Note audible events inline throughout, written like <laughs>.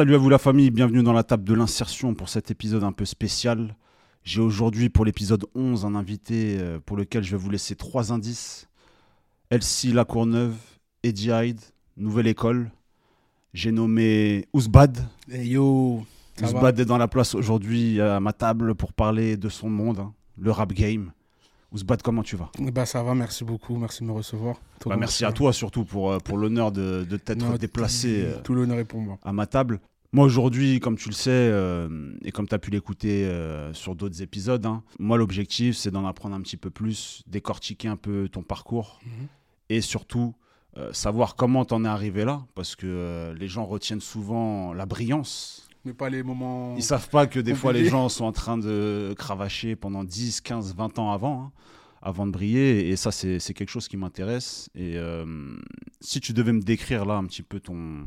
Salut à vous la famille, bienvenue dans la table de l'insertion pour cet épisode un peu spécial. J'ai aujourd'hui pour l'épisode 11 un invité euh, pour lequel je vais vous laisser trois indices. Elsie Lacourneuve, Eddie Hyde, Nouvelle École. J'ai nommé Ousbad. Hey yo, ça va est dans la place aujourd'hui à ma table pour parler de son monde, hein, le rap game. Ousbad, comment tu vas? Bah ça va, merci beaucoup, merci de me recevoir. Bah, Merci à toi surtout pour, euh, pour l'honneur de, de t'être déplacé. euh, Tout l'honneur est pour moi. à ma table. Moi aujourd'hui, comme tu le sais, euh, et comme tu as pu l'écouter euh, sur d'autres épisodes, hein, moi l'objectif c'est d'en apprendre un petit peu plus, décortiquer un peu ton parcours Mhm. et surtout euh, savoir comment t'en es arrivé là, parce que euh, les gens retiennent souvent la brillance. Mais pas les moments. Ils savent pas que des fois les gens sont en train de cravacher pendant 10, 15, 20 ans avant, hein, avant de briller, et ça c'est quelque chose qui m'intéresse. Et euh, si tu devais me décrire là un petit peu ton,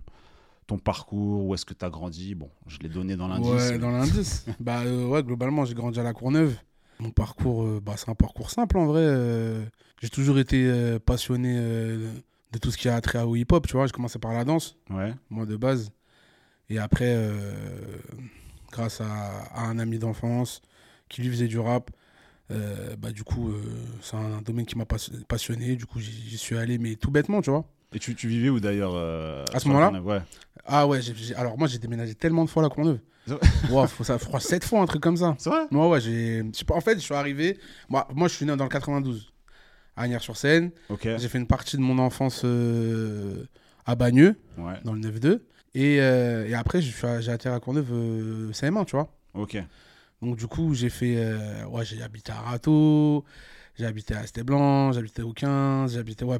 ton parcours, où est-ce que tu as grandi, bon, je l'ai donné dans l'indice. Ouais, mais- dans l'indice. <laughs> bah euh, ouais, globalement, j'ai grandi à la Courneuve. Mon parcours, euh, bah, c'est un parcours simple en vrai. j'ai toujours été passionné de tout ce qui a trait au hip-hop, tu vois. J'ai commencé par la danse, Ouais, moi de base. Et après, euh, grâce à, à un ami d'enfance qui lui faisait du rap, euh, bah du coup, euh, c'est un domaine qui m'a pas- passionné. Du coup, j'y suis allé, mais tout bêtement, tu vois. Et tu, tu vivais où d'ailleurs À ce moment-là Ouais. Ah ouais, alors moi j'ai déménagé tellement de fois à la Courneuve. Wow, faut ça, je crois 7 fois, un truc comme ça. C'est vrai Moi, ouais, j'ai. En fait, je suis arrivé. Moi, moi je suis né dans le 92, à Agnières-sur-Seine. J'ai fait une partie de mon enfance euh, à Bagneux, Ouais, dans le 9-2. Et, euh, et après, j'ai atterri à Courneuve euh, CM1, tu vois. ok. Donc, du coup, j'ai fait. euh, ouais, j'ai habité à Rateau, j'ai habité à Esté-Blanc, j'ai habité au 15, j'ai habité. Ouais,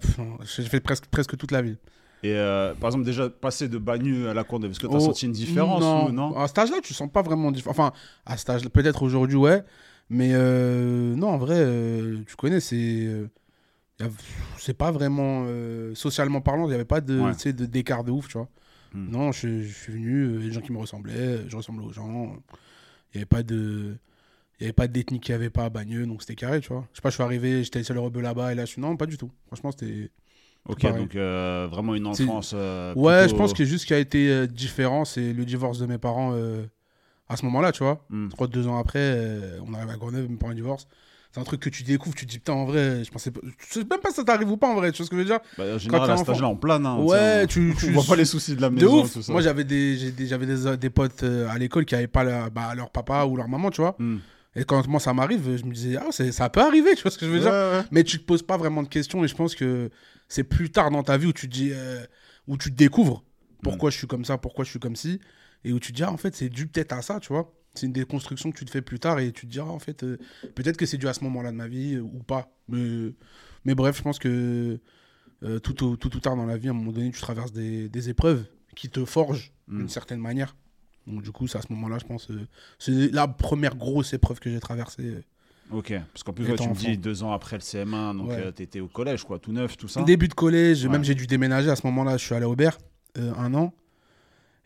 j'ai fait presque, presque toute la ville. Et euh, par exemple, déjà passer de Bagneux à la Courneuve, est-ce que tu as Oh, senti une différence non. ou non? À cet âge-là, tu sens pas vraiment différence. Enfin, à cet âge peut-être aujourd'hui, ouais. Mais euh, non, en vrai, euh, tu connais, c'est. euh, c'est pas vraiment. euh, socialement parlant, il n'y avait pas de, Ouais. sais, de- d'écart de ouf, tu vois. Hmm. Non, je, je suis venu, euh, les gens qui me ressemblaient, je ressemblais aux gens. Il n'y avait pas de. Il n'y avait pas d'ethnie qui avait pas à Bagneux, donc c'était carré, tu vois. Je sais pas, je suis arrivé, j'étais le seul rebeu là-bas, et là, je suis. Non, pas du tout. Franchement, c'était. Ok, pareil. donc euh, vraiment une enfance. euh, Ouais, je pense que juste ce qui a été euh, différent, c'est le divorce de mes parents euh, à ce moment-là, tu vois. Je crois que deux ans après, euh, on arrive à Grenoble, mes parents divorcent. C'est un truc que tu découvres, tu te dis putain, en vrai, je pensais pas. Je sais même pas si ça t'arrive ou pas en vrai, tu vois ce que je veux dire? Bah, en général, à cet âge-là, on plane. Hein, Ouais, tu <laughs> tu. voit pas les soucis de la De maison. ouf tout ça. Moi, j'avais des, j'avais des, des potes euh, à l'école qui avaient pas la- bah, leur papa ou leur maman, tu vois. Hmm. Et quand moi ça m'arrive, je me disais, ah, ça peut arriver, tu vois ce que je veux Ouais, dire ouais. Mais tu te poses pas vraiment de questions et je pense que c'est plus tard dans ta vie où tu te dis, euh, où tu te découvres pourquoi je suis comme ça, pourquoi je suis comme ci, et où tu te dis, ah, en fait, c'est dû peut-être à ça, tu vois. C'est une déconstruction que tu te fais plus tard et tu te dis, ah, en fait, euh, peut-être que c'est dû à ce moment-là de ma vie euh, ou pas. Mais, mais bref, je pense que euh, tout, au- tout ou tard dans la vie, à un moment donné, tu traverses des, des épreuves qui te forgent Mm. d'une certaine manière. Donc, du coup, c'est à ce moment-là, je pense, euh, c'est la première grosse épreuve que j'ai traversée. Ok, parce qu'en plus, ouais, tu me dis deux ans après le CM1, donc Ouais. t'étais au collège, quoi, tout neuf, tout ça. Début de collège, Ouais. même j'ai dû déménager à ce moment-là. Je suis allé à Aubert un an.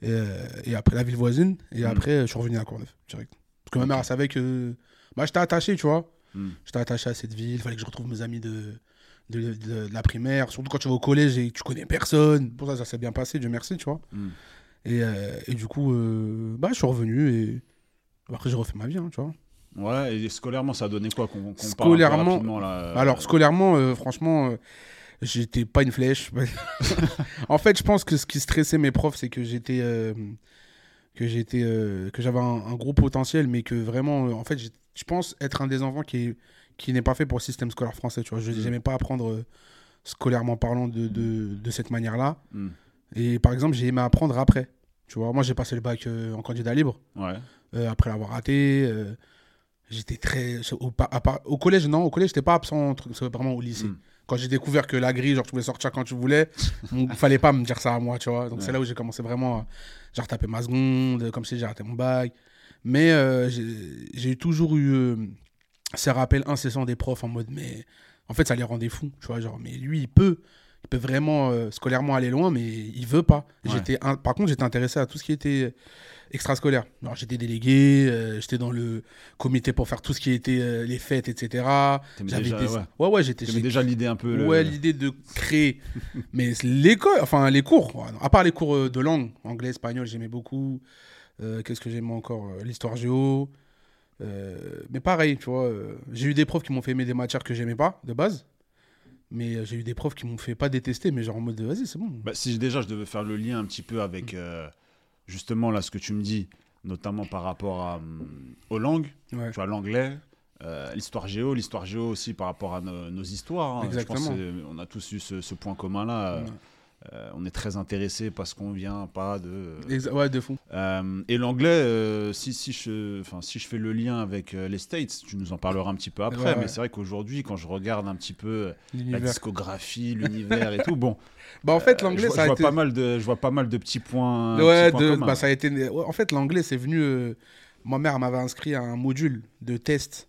Et, euh, et après la ville voisine. Et Mm. après, je suis revenu à Courneuve, direct. Parce que ma mère, elle savait que. Bah, j'étais attaché, tu vois. Hmm. J'étais attaché à cette ville. Il fallait que je retrouve mes amis de, de, de- de la primaire. Surtout quand tu vas au collège et que tu connais personne. Pour ça, ça s'est bien passé, Dieu merci, tu vois. Hmm. Et, euh, et du coup, euh, bah, je suis revenu et. Après, j'ai refait ma vie, hein, tu vois. Ouais, et scolairement, ça a donné quoi qu'on parle peu Scolairement- rapidement, là, euh, Alors, scolairement, franchement, j'étais pas une flèche. <laughs> en fait, je pense que ce qui stressait mes profs, c'est que j'étais. euh, que j'étais euh, que j'avais un, un gros potentiel mais que vraiment euh, en fait je pense être un des enfants qui est- qui n'est pas fait pour le système scolaire français tu vois je Mm. n'aimais pas apprendre euh, scolairement parlant de, de, de cette manière là Hmm. et par exemple j'ai aimé apprendre après tu vois moi j'ai passé le bac en candidat libre Ouais. après l'avoir raté. j'étais très. Au, à collège, non, au collège, j'étais pas absent, c'est vraiment au lycée. Mm. Quand j'ai découvert que la grille, genre, tu pouvais sortir quand tu voulais, il <laughs> fallait pas me dire ça à moi, tu vois. Donc, Ouais. c'est là où j'ai commencé vraiment à. Retapé ma seconde, comme sais, j'ai raté mon bac. Mais euh, j'ai toujours eu euh, ces rappels incessants des profs en mode, mais en fait, ça les rendait fous, tu vois. Genre, mais lui, il peut. Il peut vraiment euh, scolairement aller loin, mais il veut pas. Ouais. J'étais un- Par contre, j'étais intéressé à tout ce qui était Extrascolaire. Alors, j'étais délégué, euh, j'étais dans le comité pour faire tout ce qui était euh, les fêtes, etc. J'avais déjà, des... ouais. ouais, j'étais. Déjà l'idée un peu. le- Ouais, l'idée de créer. <laughs> Mais l'école, enfin les cours, à part les cours euh, de langue, anglais, espagnol, j'aimais beaucoup. Euh, Qu'est-ce que j'aimais encore L'histoire géo. Mais pareil, tu vois, j'ai eu des profs qui m'ont fait aimer des matières que j'aimais pas de base. Mais j'ai eu des profs qui m'ont fait pas détester, mais genre en mode vas-y, c'est bon. Bah, si déjà je devais faire le lien un petit peu avec euh, justement là ce que tu me dis, notamment par rapport à, hum, aux langues, Ouais. tu vois l'anglais, euh, l'histoire géo, l'histoire géo aussi par rapport à nos, nos histoires. hein. Je pense on a tous eu ce, ce point commun là. Ouais. on est très intéressé parce qu'on vient pas de. Ouais, de fou. Euh, et l'anglais, euh, si, si, je, si je fais le lien avec euh, les States, tu nous en parleras un petit peu après, Ouais, mais ouais. c'est vrai qu'aujourd'hui, quand je regarde un petit peu la discographie, l'univers et tout, bon, <laughs> Bah en fait, euh, l'anglais, je, ça a je vois été. pas mal de, je vois pas mal de petits points. Ouais, petits de, bah, ça a été. en fait, l'anglais, c'est venu. euh, ma mère m'avait inscrit à un module de test.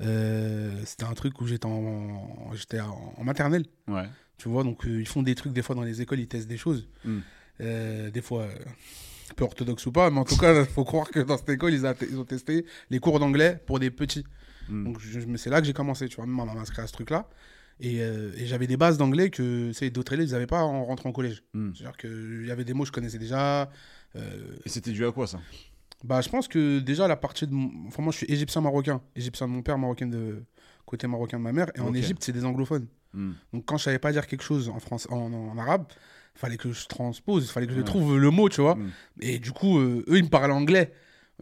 Euh, C'était un truc où j'étais en, j'étais en, en maternelle. Ouais. Tu vois, donc euh, ils font des trucs, des fois dans les écoles, ils testent des choses. Mm. Euh, des fois, euh, peu orthodoxe ou pas, mais en tout cas, il <laughs> faut croire que dans cette école, ils, a- ils ont testé les cours d'anglais pour des petits. Mm. Donc c'est là que j'ai commencé, tu vois. Ma maman m'a inscrit à ce truc-là. Et, et j'avais des bases d'anglais que d'autres élèves, ils n'avaient pas en rentrant au collège. Mm. C'est-à-dire qu'il y avait des mots que je connaissais déjà. Et c'était dû à quoi ça? Bah, je pense que déjà, la partie de. mon- Enfin, moi, je suis égyptien-marocain. Égyptien de mon père, marocain de. Côté marocain de ma mère. Et en. Égypte, c'est des anglophones. Mm. Donc, quand je savais pas dire quelque chose en, France, en, arabe, fallait que je transpose, fallait que je trouve le mot, tu vois. Mm. Et du coup, euh, eux, ils me parlaient anglais.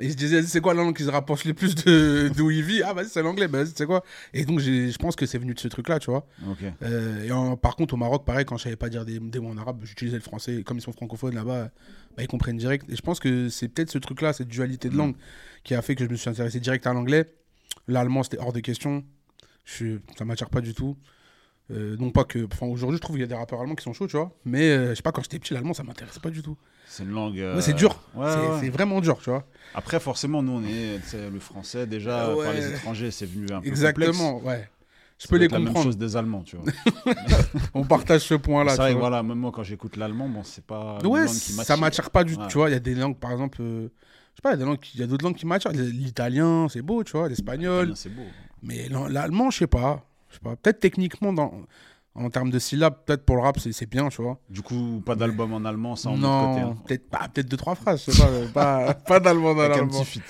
Ils se disaient, c'est quoi la langue qui se rapproche le plus de d'où ils vivent Ah, vas-y, c'est l'anglais, bah, c'est quoi? Et donc, je pense que c'est venu de ce truc-là, tu vois. Euh, et en- par contre, au Maroc, pareil, quand je savais pas dire des, des mots en arabe, j'utilisais le français. Et Comme ils sont francophones là-bas, bah, ils comprennent direct. Et je pense que c'est peut-être ce truc-là, cette dualité de Mm. langue, qui a fait que je me suis intéressé direct à l'anglais. L'allemand, c'était hors de question. Je, ça m'attire pas du tout. Euh, non pas que. Enfin, aujourd'hui, je trouve qu'il y a des rappeurs allemands qui sont chauds, tu vois. Mais euh, je sais pas, quand j'étais petit, l'allemand, ça m'intéressait pas du tout. C'est une langue. euh, Ouais, c'est dur. ouais, c'est ouais. vraiment dur, tu vois. Après, forcément, nous, on est le français déjà Euh, ouais. par les étrangers, c'est venu un peu Exactement, ouais. Je peux les La même comprendre. chose des Allemands, tu vois. <laughs> On partage ce point-là. c'est vrai, voilà, même moi quand j'écoute l'allemand, bon, c'est pas une Ouais, langue qui ça m'attire pas du tout. Tu vois, il y a des langues, par exemple, euh, je sais pas, il y a d'autres langues qui m'attirent. L'italien, c'est beau, tu vois, l'espagnol. C'est beau. Mais l'allemand, je sais pas. Je sais pas. Peut-être techniquement, dans, en termes de syllabes, peut-être pour le rap, c'est bien, tu vois. Du coup, pas d'album en allemand, ça en non, hein. peut-être pas, peut-être deux trois phrases, je sais pas, euh, pas, <laughs> pas d'allemand dans Avec un petit fit.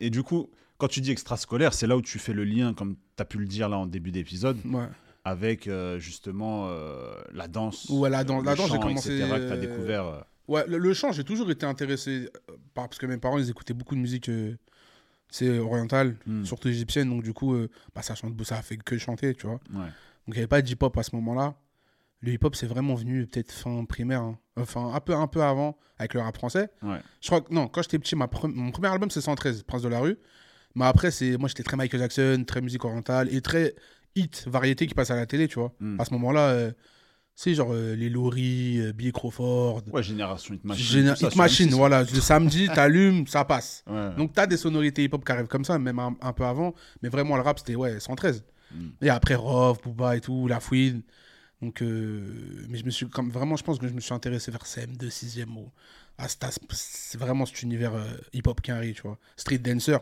Et du coup, quand tu dis extrascolaire, c'est là où tu fais le lien, comme tu as pu le dire là en début d'épisode, Ouais. avec euh, justement euh, la danse. Ouais, la danse- le la danse, j'ai commencé, etc., que as euh, découvert. euh, Ouais, le, le chant, j'ai toujours été intéressé euh, par parce que mes parents ils écoutaient beaucoup de musique euh, c'est orientale, hmm, surtout égyptienne, donc du coup euh, bah, ça chante ça a fait que chanter, tu vois. ouais. Donc il n'y avait pas de hip-hop à ce moment-là. Le hip-hop c'est vraiment venu peut-être fin primaire, hein. enfin un peu un peu avant avec le rap français. Ouais. Je crois que non, quand j'étais petit, ma pre- mon premier album c'est 113, Prince de la rue. Mais après c'est moi j'étais très Michael Jackson, très musique orientale et très hit variété qui passe à la télé, tu vois. Hmm. À ce moment-là, euh, c'est genre euh, les Laurie, euh, Billy Crawford, Ouais, Génération Hit Machine. Géné- Hit Machine, M6. voilà. Le samedi, <laughs> t'allumes, ça passe. Ouais. Donc t'as des sonorités hip-hop qui arrivent comme ça, même un, un peu avant. Mais vraiment, le rap, c'était ouais, 113. Mm. Et après, Rov, Booba et tout, La Fouine. Donc, euh, mais je me suis comme vraiment, je pense que je me suis intéressé vers CM2, 6e. Ou, à c'est vraiment cet univers euh, hip-hop qui arrive, tu vois. Street Dancer.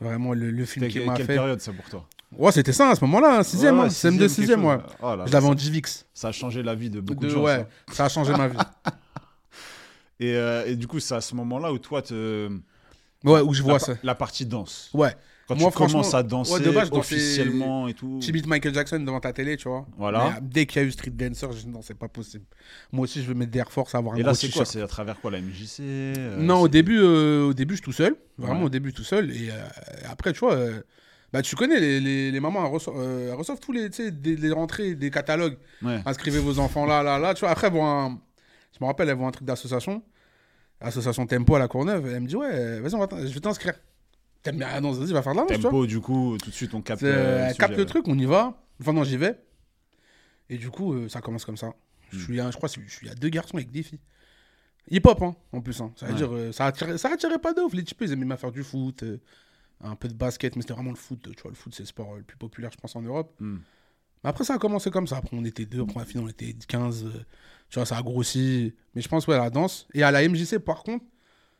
Vraiment, le, le film qui m'a quelle fait. période ça pour toi? Ouais, c'était ça à ce moment-là, 6e, Ouais, ouais, hein, CM2, sixième, 6e, quelque ouais. chose. Oh là Je l'avais en DivX. ça a changé la vie de beaucoup de, De, gens. ouais, ça. ça a changé ma vie. <laughs> Et, euh, et du coup, c'est à ce moment-là où toi, te... Ouais, où je vois ça. la partie danse. Ouais. Quand Moi, tu commences à danser ouais, de base, je dansais- officiellement et tout. Tu beat Michael Jackson devant ta télé, tu vois. Voilà. Mais, euh, dès qu'il y a eu Street Dancer, je dis non, c'est pas possible. Moi aussi, je veux mettre des Air Force, avoir un Et là, c'est quoi? C'est à travers quoi La MJC euh, Non, au début, euh, au début, je suis tout seul. Vraiment, Ouais. au début, tout seul. Et après, tu vois, bah, tu connais, les, les, les mamans, elles reçoivent, euh, elles reçoivent tous les, des, rentrées, des catalogues. Ouais. Inscrivez vos enfants là, là, là. Tu vois, après, elles un... je me rappelle, elles voient un truc d'association. Association Tempo à la Courneuve. Et elle me dit, ouais, vas-y, on va je vais t'inscrire. T'aimes bien danse, vas-y, va faire de la danse, tu vois. Tempo, du coup, tout de suite, on capte. Euh, elle le capte le truc, on y va. Enfin, non, j'y vais. Et du coup, euh, ça commence comme ça. Je, Hmm. suis, un- je crois que je suis à deux garçons avec des filles. Hip-hop, hein, en plus. hein. Ça veut Ouais. dire, ça, attirait, ça attirait pas de ouf. Les types, ils aimaient bien faire du foot, un peu de basket, mais c'était vraiment le foot. Tu vois, le foot, c'est le sport euh, le plus populaire, je pense, en Europe. Hmm. Mais après, ça a commencé comme ça. Après, on était deux. Après, la on était 15. euh, tu vois, ça a grossi. Mais je pense, ouais, la danse. Et à la MJC, par contre,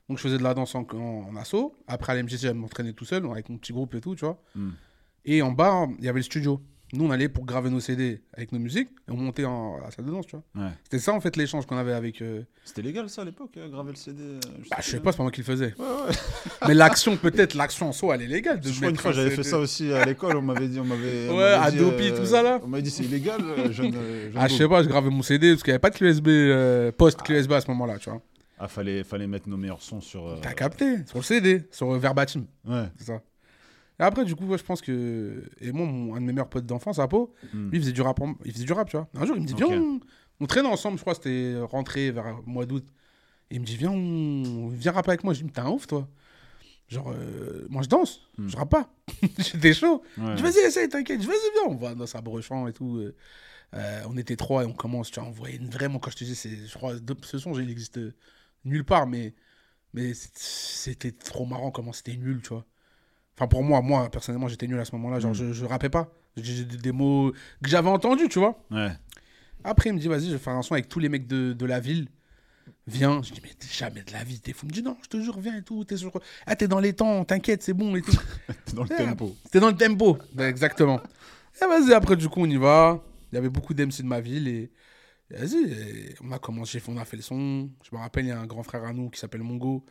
Donc je faisais de la danse en, en, en asso. Après à l'MJC, j'allais m'entraîner tout seul avec mon petit groupe et tout, tu vois. Hmm. Et en bas, il y avait le studio. Nous, on allait pour graver nos CD avec nos musiques et on montait en, à la salle de danse, tu vois. Ouais. C'était ça, en fait, l'échange qu'on avait avec. euh, C'était légal ça à l'époque, euh, graver le CD euh, Bah, je sais pas, c'est pas moi qui le faisais. Ouais, ouais. <laughs> Mais l'action, peut-être, l'action en soi, elle est légale. De Je crois une fois j'avais fait ça aussi à l'école, on m'avait dit, on m'avait. Ouais, Adopi, tout ça, là. On m'avait dit c'est illégal, euh, jeune. euh, Ah, je sais pas, je gravais mon CD parce qu'il n'y avait pas de clé USB, euh, post-clé USB à ce moment-là, tu vois. Ah, fallait, fallait mettre nos meilleurs sons sur. euh, T'as capté, sur le CD, sur euh, Verbatim, Ouais. c'est ça. Après, du coup, ouais, je pense que. Et moi, mon- un de mes meilleurs potes d'enfance, Apo, Hmm. lui, il faisait du rap, en- il faisait du rap, tu vois. Un jour, il me dit, viens, on... on traînait ensemble, je crois, c'était rentré vers le mois d'août. Et il me dit, viens, on... viens rapper avec moi. Je dis, mais t'es un ouf, toi. Genre, euh, moi, je danse, Hmm. je rappe pas. <laughs> J'étais chaud. Ouais. Je dis, vas-y, essaye, t'inquiète. Je dis, vas-y, viens. On va dans sa brechant et tout. euh, euh, on était trois et on commence, tu vois. On voyait une- vraiment, quand je te dis, c'est, je crois, ce son, il existe nulle part, mais, mais c'était trop marrant comment c'était nul, tu vois. Enfin, pour moi, moi, personnellement, j'étais nul à ce moment-là. Genre, Mm. je, je rappais pas. J'ai des, mots que j'avais entendus, tu vois. Ouais. Après, il me dit, vas-y, je vais faire un son avec tous les mecs de, de la ville. Viens. Je dis, mais t'es jamais de la vie, t'es fou. Il me dit, non, je te jure, viens et tout. T'es sur... Ah, t'es dans les temps, t'inquiète, c'est bon et tout. <laughs> T'es dans le Ouais. tempo. T'es dans le tempo. Exactement. Et vas-y, après, du coup, on y va. Il y avait beaucoup d'MC de ma ville et. et Vas-y, on a commencé, on a fait le son. Je me rappelle, il y a un grand frère à nous qui s'appelle Mongo.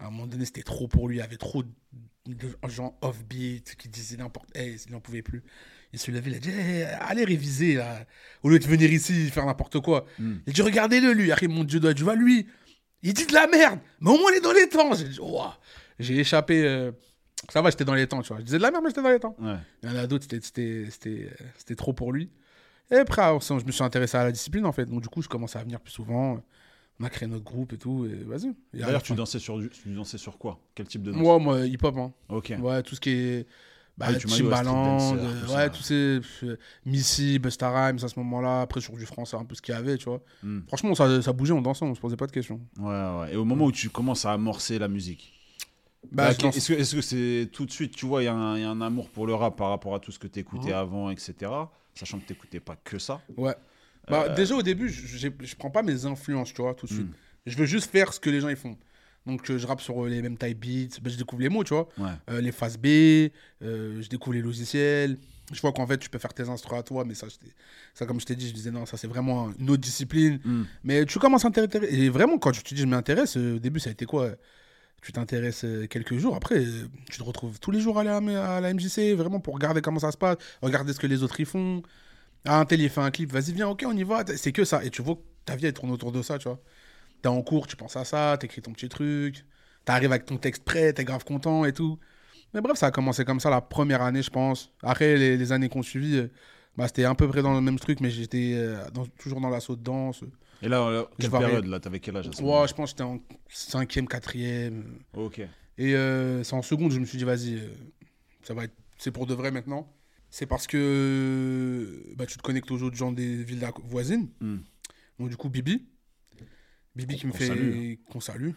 À un moment donné, c'était trop pour lui. Il y avait trop de gens off-beat qui disaient n'importe hey, il n'en pouvait plus. Il se levait, il a dit Hey, Allez réviser, là. Au lieu de venir ici faire n'importe quoi. Hmm. Il a dit Regardez-le, lui. Après, mon Dieu, doigt, tu vois, lui, il dit de la merde. Mais au moins, il est dans les temps. J'ai dit. J'ai échappé. euh, Ça va, j'étais dans les temps, tu vois. Je disais de la merde, mais j'étais dans les temps. Ouais. Il y en a d'autres, c'était- trop pour lui. Et après, je me suis intéressé à la discipline, en fait. Donc, du coup, je commençais à venir plus souvent. On a créé notre groupe et tout. Et vas-y. D'ailleurs, tu dansais sur, du- tu dansais sur quoi? Quel type de danse? Moi, moi, hip-hop. Hein. Ok. Ouais, tout ce qui est. Bah, Ah ouais, Timbaland, ouais, ça. tous ces. euh, Missy, Busta Rhymes à ce moment-là. Après, sur du français, un peu ce qu'il y avait, tu vois. Hmm. Franchement, ça, ça bougeait, on dansait, on se posait pas de questions. Ouais, ouais. Et au moment où tu commences à amorcer la musique, Bah, bah, est-ce que c'est tout de suite, tu vois, il y, a un- il y a un amour pour le rap par rapport à tout ce que tu écoutais Mhm. avant, etc. Sachant que tu n'écoutais pas que ça? Ouais. Bah, Euh, Déjà, au début, je, je prends pas mes influences, tu vois, tout de suite. Hmm. Je veux juste faire ce que les gens ils font. Donc, euh, je rappe sur euh, les mêmes type beats. Bah, je découvre les mots, tu vois. Ouais. Euh, les phases B, je découvre les logiciels. Je vois qu'en fait, tu peux faire tes instruments à toi, mais ça, ça comme je t'ai dit, je disais non, ça c'est vraiment une autre discipline. Hmm. Mais tu commences à t'intéresser. Et vraiment, quand je te dis je m'intéresse, au début, ça a été quoi? Tu t'intéresses quelques jours. Après, tu te retrouves tous les jours à la, à la MJC, vraiment pour regarder comment ça se passe, regarder ce que les autres y font. Ah, un tel, il fait un clip, vas-y, viens, ok, on y va. C'est que ça. Et tu vois que ta vie, elle tourne autour de ça, tu vois. T'es en cours, tu penses à ça, t'écris ton petit truc, t'arrives avec ton texte prêt, t'es grave content et tout. Mais bref, ça a commencé comme ça la première année, je pense. Après, les, les années qu'on suivi, euh, bah, c'était à peu près dans le même truc, mais j'étais euh, dans- toujours dans l'assaut de danse. Et là, là, quelle variais. période là T'avais quel âge à ce Ouais, je pense que j'étais en cinquième, quatrième. Ok. Et euh, c'est en seconde, je me suis dit, vas-y, ça va être, c'est pour de vrai maintenant. C'est parce que bah, tu te connectes aux autres gens des villes voisines. Hmm. Donc du coup, Bibi. Bibi qui me fait... salue. Qu'on salue.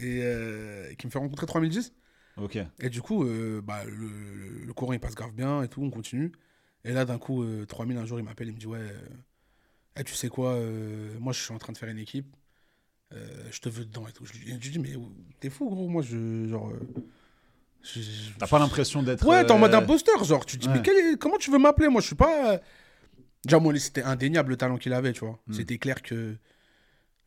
Et euh, qui me fait rencontrer 3010. Ok. Et du coup, euh, bah, le, le courant, il passe grave bien et tout, on continue. Et là, d'un coup, euh, 3000, un jour, il m'appelle, il me dit, ouais, euh, tu sais quoi, euh, moi, je suis en train de faire une équipe. Euh, je te veux dedans et tout. Je lui, je lui dis, mais t'es fou, gros, moi, je... Genre... T'as pas l'impression d'être. Ouais, t'es en mode euh, imposteur, genre. Tu te dis, ouais. mais quel est- comment tu veux m'appeler Moi, je suis pas. Déjà, moi, c'était indéniable le talent qu'il avait, tu vois. Mm. C'était clair que.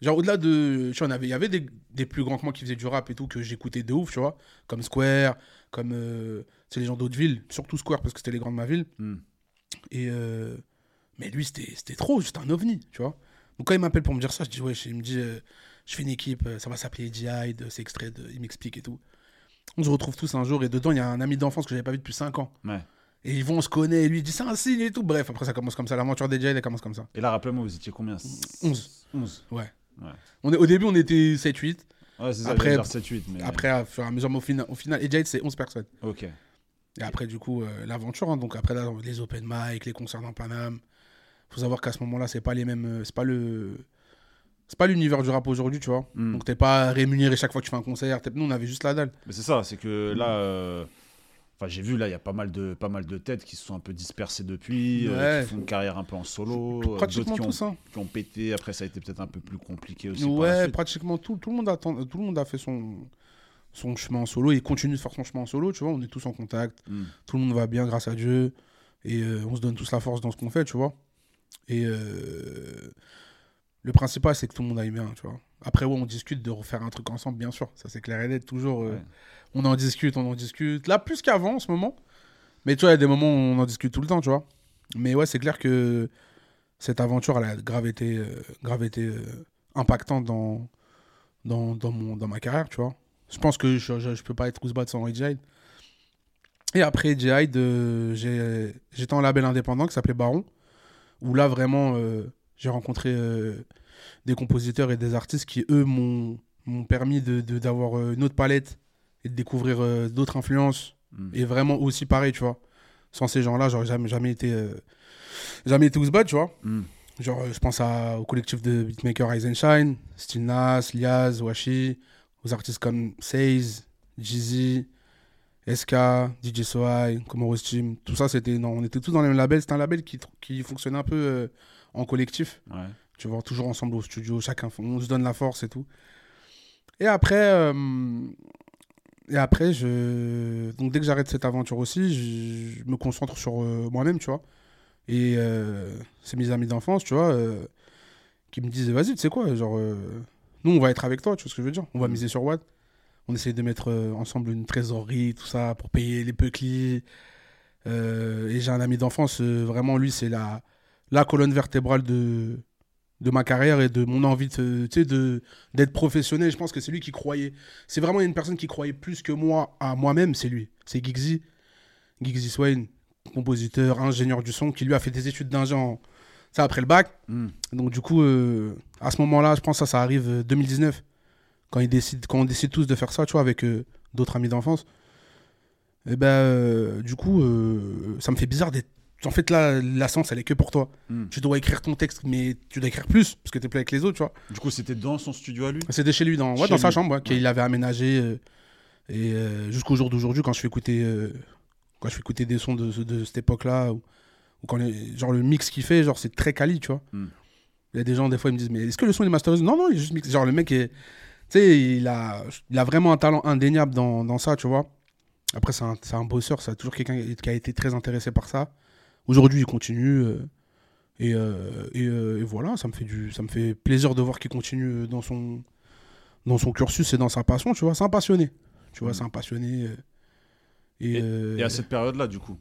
Genre, au-delà de. Tu vois, on avait- il y avait des, des plus grands que moi qui faisaient du rap et tout, que j'écoutais de ouf, tu vois. Comme Square, comme. euh, c'est les gens d'autres villes, surtout Square, parce que c'était les grands de ma ville. hmm. Et. euh, Mais lui, c'était trop, c'était un ovni, tu vois. Donc, quand il m'appelle pour me dire ça, je dis, ouais, il me dit, euh, je fais une équipe, ça va s'appeler Hyde, c'est extrait de. Il m'explique et tout. On se retrouve tous un jour, et dedans, il y a un ami d'enfance que j'avais pas vu depuis 5 ans. Ouais. Et ils vont, on se connaît, et lui il dit c'est un signe et tout. Bref, après ça commence comme ça. L'aventure des elle commence comme ça. Et là, rappelle-moi, vous étiez combien? 11. 11. Ouais. Ouais. On est, au début, on était 7-8. Ouais, c'est ça, Après- après... 7-8. Mais... Après, à fur et à mesure, mais au final, au final et Jade, c'est 11 personnes. Ok. Et après, du coup, euh, l'aventure. hein. donc après, là, les open mic, les concerts dans Paname. faut savoir qu'à ce moment-là, c'est pas les mêmes. euh, C'est pas le. C'est pas l'univers du rap aujourd'hui, tu vois. Hmm. Donc t'es pas rémunéré chaque fois que tu fais un concert. Nous, on avait juste la dalle. Mais c'est ça, c'est que là, euh, Enfin, j'ai vu là, il y a pas mal de pas mal de têtes qui se sont un peu dispersées depuis, euh, Ouais. qui font une carrière un peu en solo, euh, Pratiquement qui, tous, ont- hein. qui ont pété. Après, ça a été peut-être un peu plus compliqué aussi. par la Ouais, pratiquement tout, tout, le monde a, ten- tout le monde a fait son, son chemin en solo et continue de faire son chemin en solo, tu vois. On est tous en contact, Mm. tout le monde va bien grâce à Dieu et euh, on se donne tous la force dans ce qu'on fait, tu vois. Et euh, le principal, c'est que tout le monde aille bien, tu vois. Après, ouais, on discute de refaire un truc ensemble, bien sûr. Ça, c'est clair et net, toujours. euh, Ouais. On en discute, on en discute. Là, plus qu'avant en ce moment. Mais tu vois, il y a des moments où on en discute tout le temps, tu vois. Mais ouais, c'est clair que cette aventure, elle a grave été, euh, grave été euh, impactante dans, dans, dans, mon, dans ma carrière, tu vois. Je pense que je, je, je peux pas être Ouzbad sans Jihad. Et après j'ai- j'étais en label indépendant qui s'appelait Baron, où là, vraiment, euh, j'ai rencontré euh, des compositeurs et des artistes qui, eux, m'ont m'ont permis d'avoir de, d'avoir euh, une autre palette et de découvrir euh, d'autres influences Mm. et vraiment aussi pareil, tu vois. Sans ces gens-là, j'aurais jamais, jamais été, jamais été Ouzbad, tu vois. Mm. Genre, je pense à, au collectif de beatmakers Eisenshine, Still Nas, Liaz, Washi, aux artistes comme Saze, Jeezy, SK, DJ Sohai, Comoros Team. Tout ça, c'était, on était tous dans le même label. C'était un label qui, qui fonctionnait un peu euh, en collectif. Ouais. Tu vois, toujours ensemble au studio, chacun, on se donne la force et tout. Et après, euh, et après je... donc dès que j'arrête cette aventure aussi, je, je me concentre sur euh, moi-même, tu vois. Et c'est mes amis d'enfance, tu vois, qui me disent, vas-y, tu sais quoi, genre, nous, on va être avec toi, tu vois ce que je veux dire On va miser sur Watt. On essaye de mettre euh, ensemble une trésorerie, tout ça, pour payer les Peuclis. Euh, et j'ai un ami d'enfance, euh, vraiment, lui, c'est la, la colonne vertébrale de, de ma carrière et de mon envie de, d'être professionnel. Je pense que c'est lui qui croyait. C'est vraiment une personne qui croyait plus que moi à moi-même, c'est lui. C'est Giggsy. Giggsy Swain, compositeur, ingénieur du son, qui lui a fait des études d'ingé en- ça après le bac. Mm. Donc du coup, euh, à ce moment-là, je pense que ça, ça arrive euh, 2019, quand, ils décident, quand on décide tous de faire ça, tu vois, avec euh, d'autres amis d'enfance. Et ben, euh, du coup, euh, ça me fait bizarre d'être... En fait, là, la science, elle est que pour toi. Mm. Tu dois écrire ton texte, mais tu dois écrire plus, parce que t'es plus avec les autres, tu vois. Du coup, c'était dans son studio à lui? C'était chez lui, dans, ouais, Chez dans sa chambre, ouais, Ouais. qu'il avait aménagé. et jusqu'au jour d'aujourd'hui, quand je fais écouter, quand je fais écouter des sons de, de cette époque-là, ou, ou quand les- genre le mix qu'il fait, genre c'est très quali, tu vois. Mm. Il y a des gens, des fois, ils me disent, mais est-ce que le son est masterisé? Non, non, il est juste mixé. Genre le mec est. Tu sais, il a, il a vraiment un talent indéniable dans, dans ça, tu vois. Après, c'est un, un bosseur, c'est toujours quelqu'un qui a été très intéressé par ça. Aujourd'hui, il continue. euh, et, euh, et, euh, et voilà, ça me, fait du, ça me fait plaisir de voir qu'il continue dans son, dans son cursus et dans sa passion, tu vois. C'est un passionné. Tu vois, Mm. c'est un passionné. et, Et à cette période-là, du coup,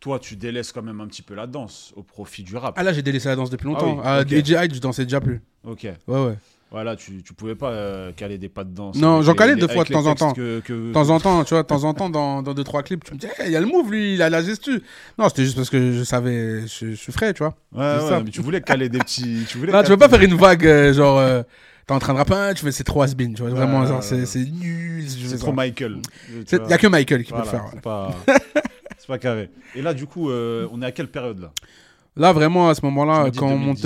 toi, tu délaisses quand même un petit peu la danse au profit du rap. Ah là, j'ai délaissé la danse depuis longtemps. Ah Ah oui, ok. DJ Hyde, je dansais déjà plus. Ok. Ouais, ouais. Voilà, tu, tu pouvais pas euh, caler des pas de danse. Non, j'en calais deux fois de temps en temps. que- De temps en temps, tu vois, de temps en temps, dans, dans deux, trois clips, tu me dis, Hey, il y a le move, lui, il a la gestu. Non, c'était juste parce que je savais, je, je suis frais, tu vois. Ouais, ouais, mais tu voulais caler des petits. <laughs> Tu voulais Là, tu veux pas faire une vague, euh, genre, euh, t'es en train de rapper, tu fais c'est trop has-been, tu vois. Vraiment, genre, c'est nul. C'est trop Michael. Il y a que Michael qui Voilà, peut le faire. <laughs> C'est pas, carré. Et là, du coup, euh, on est à quelle période là? Là, vraiment, à ce moment-là, quand on monte.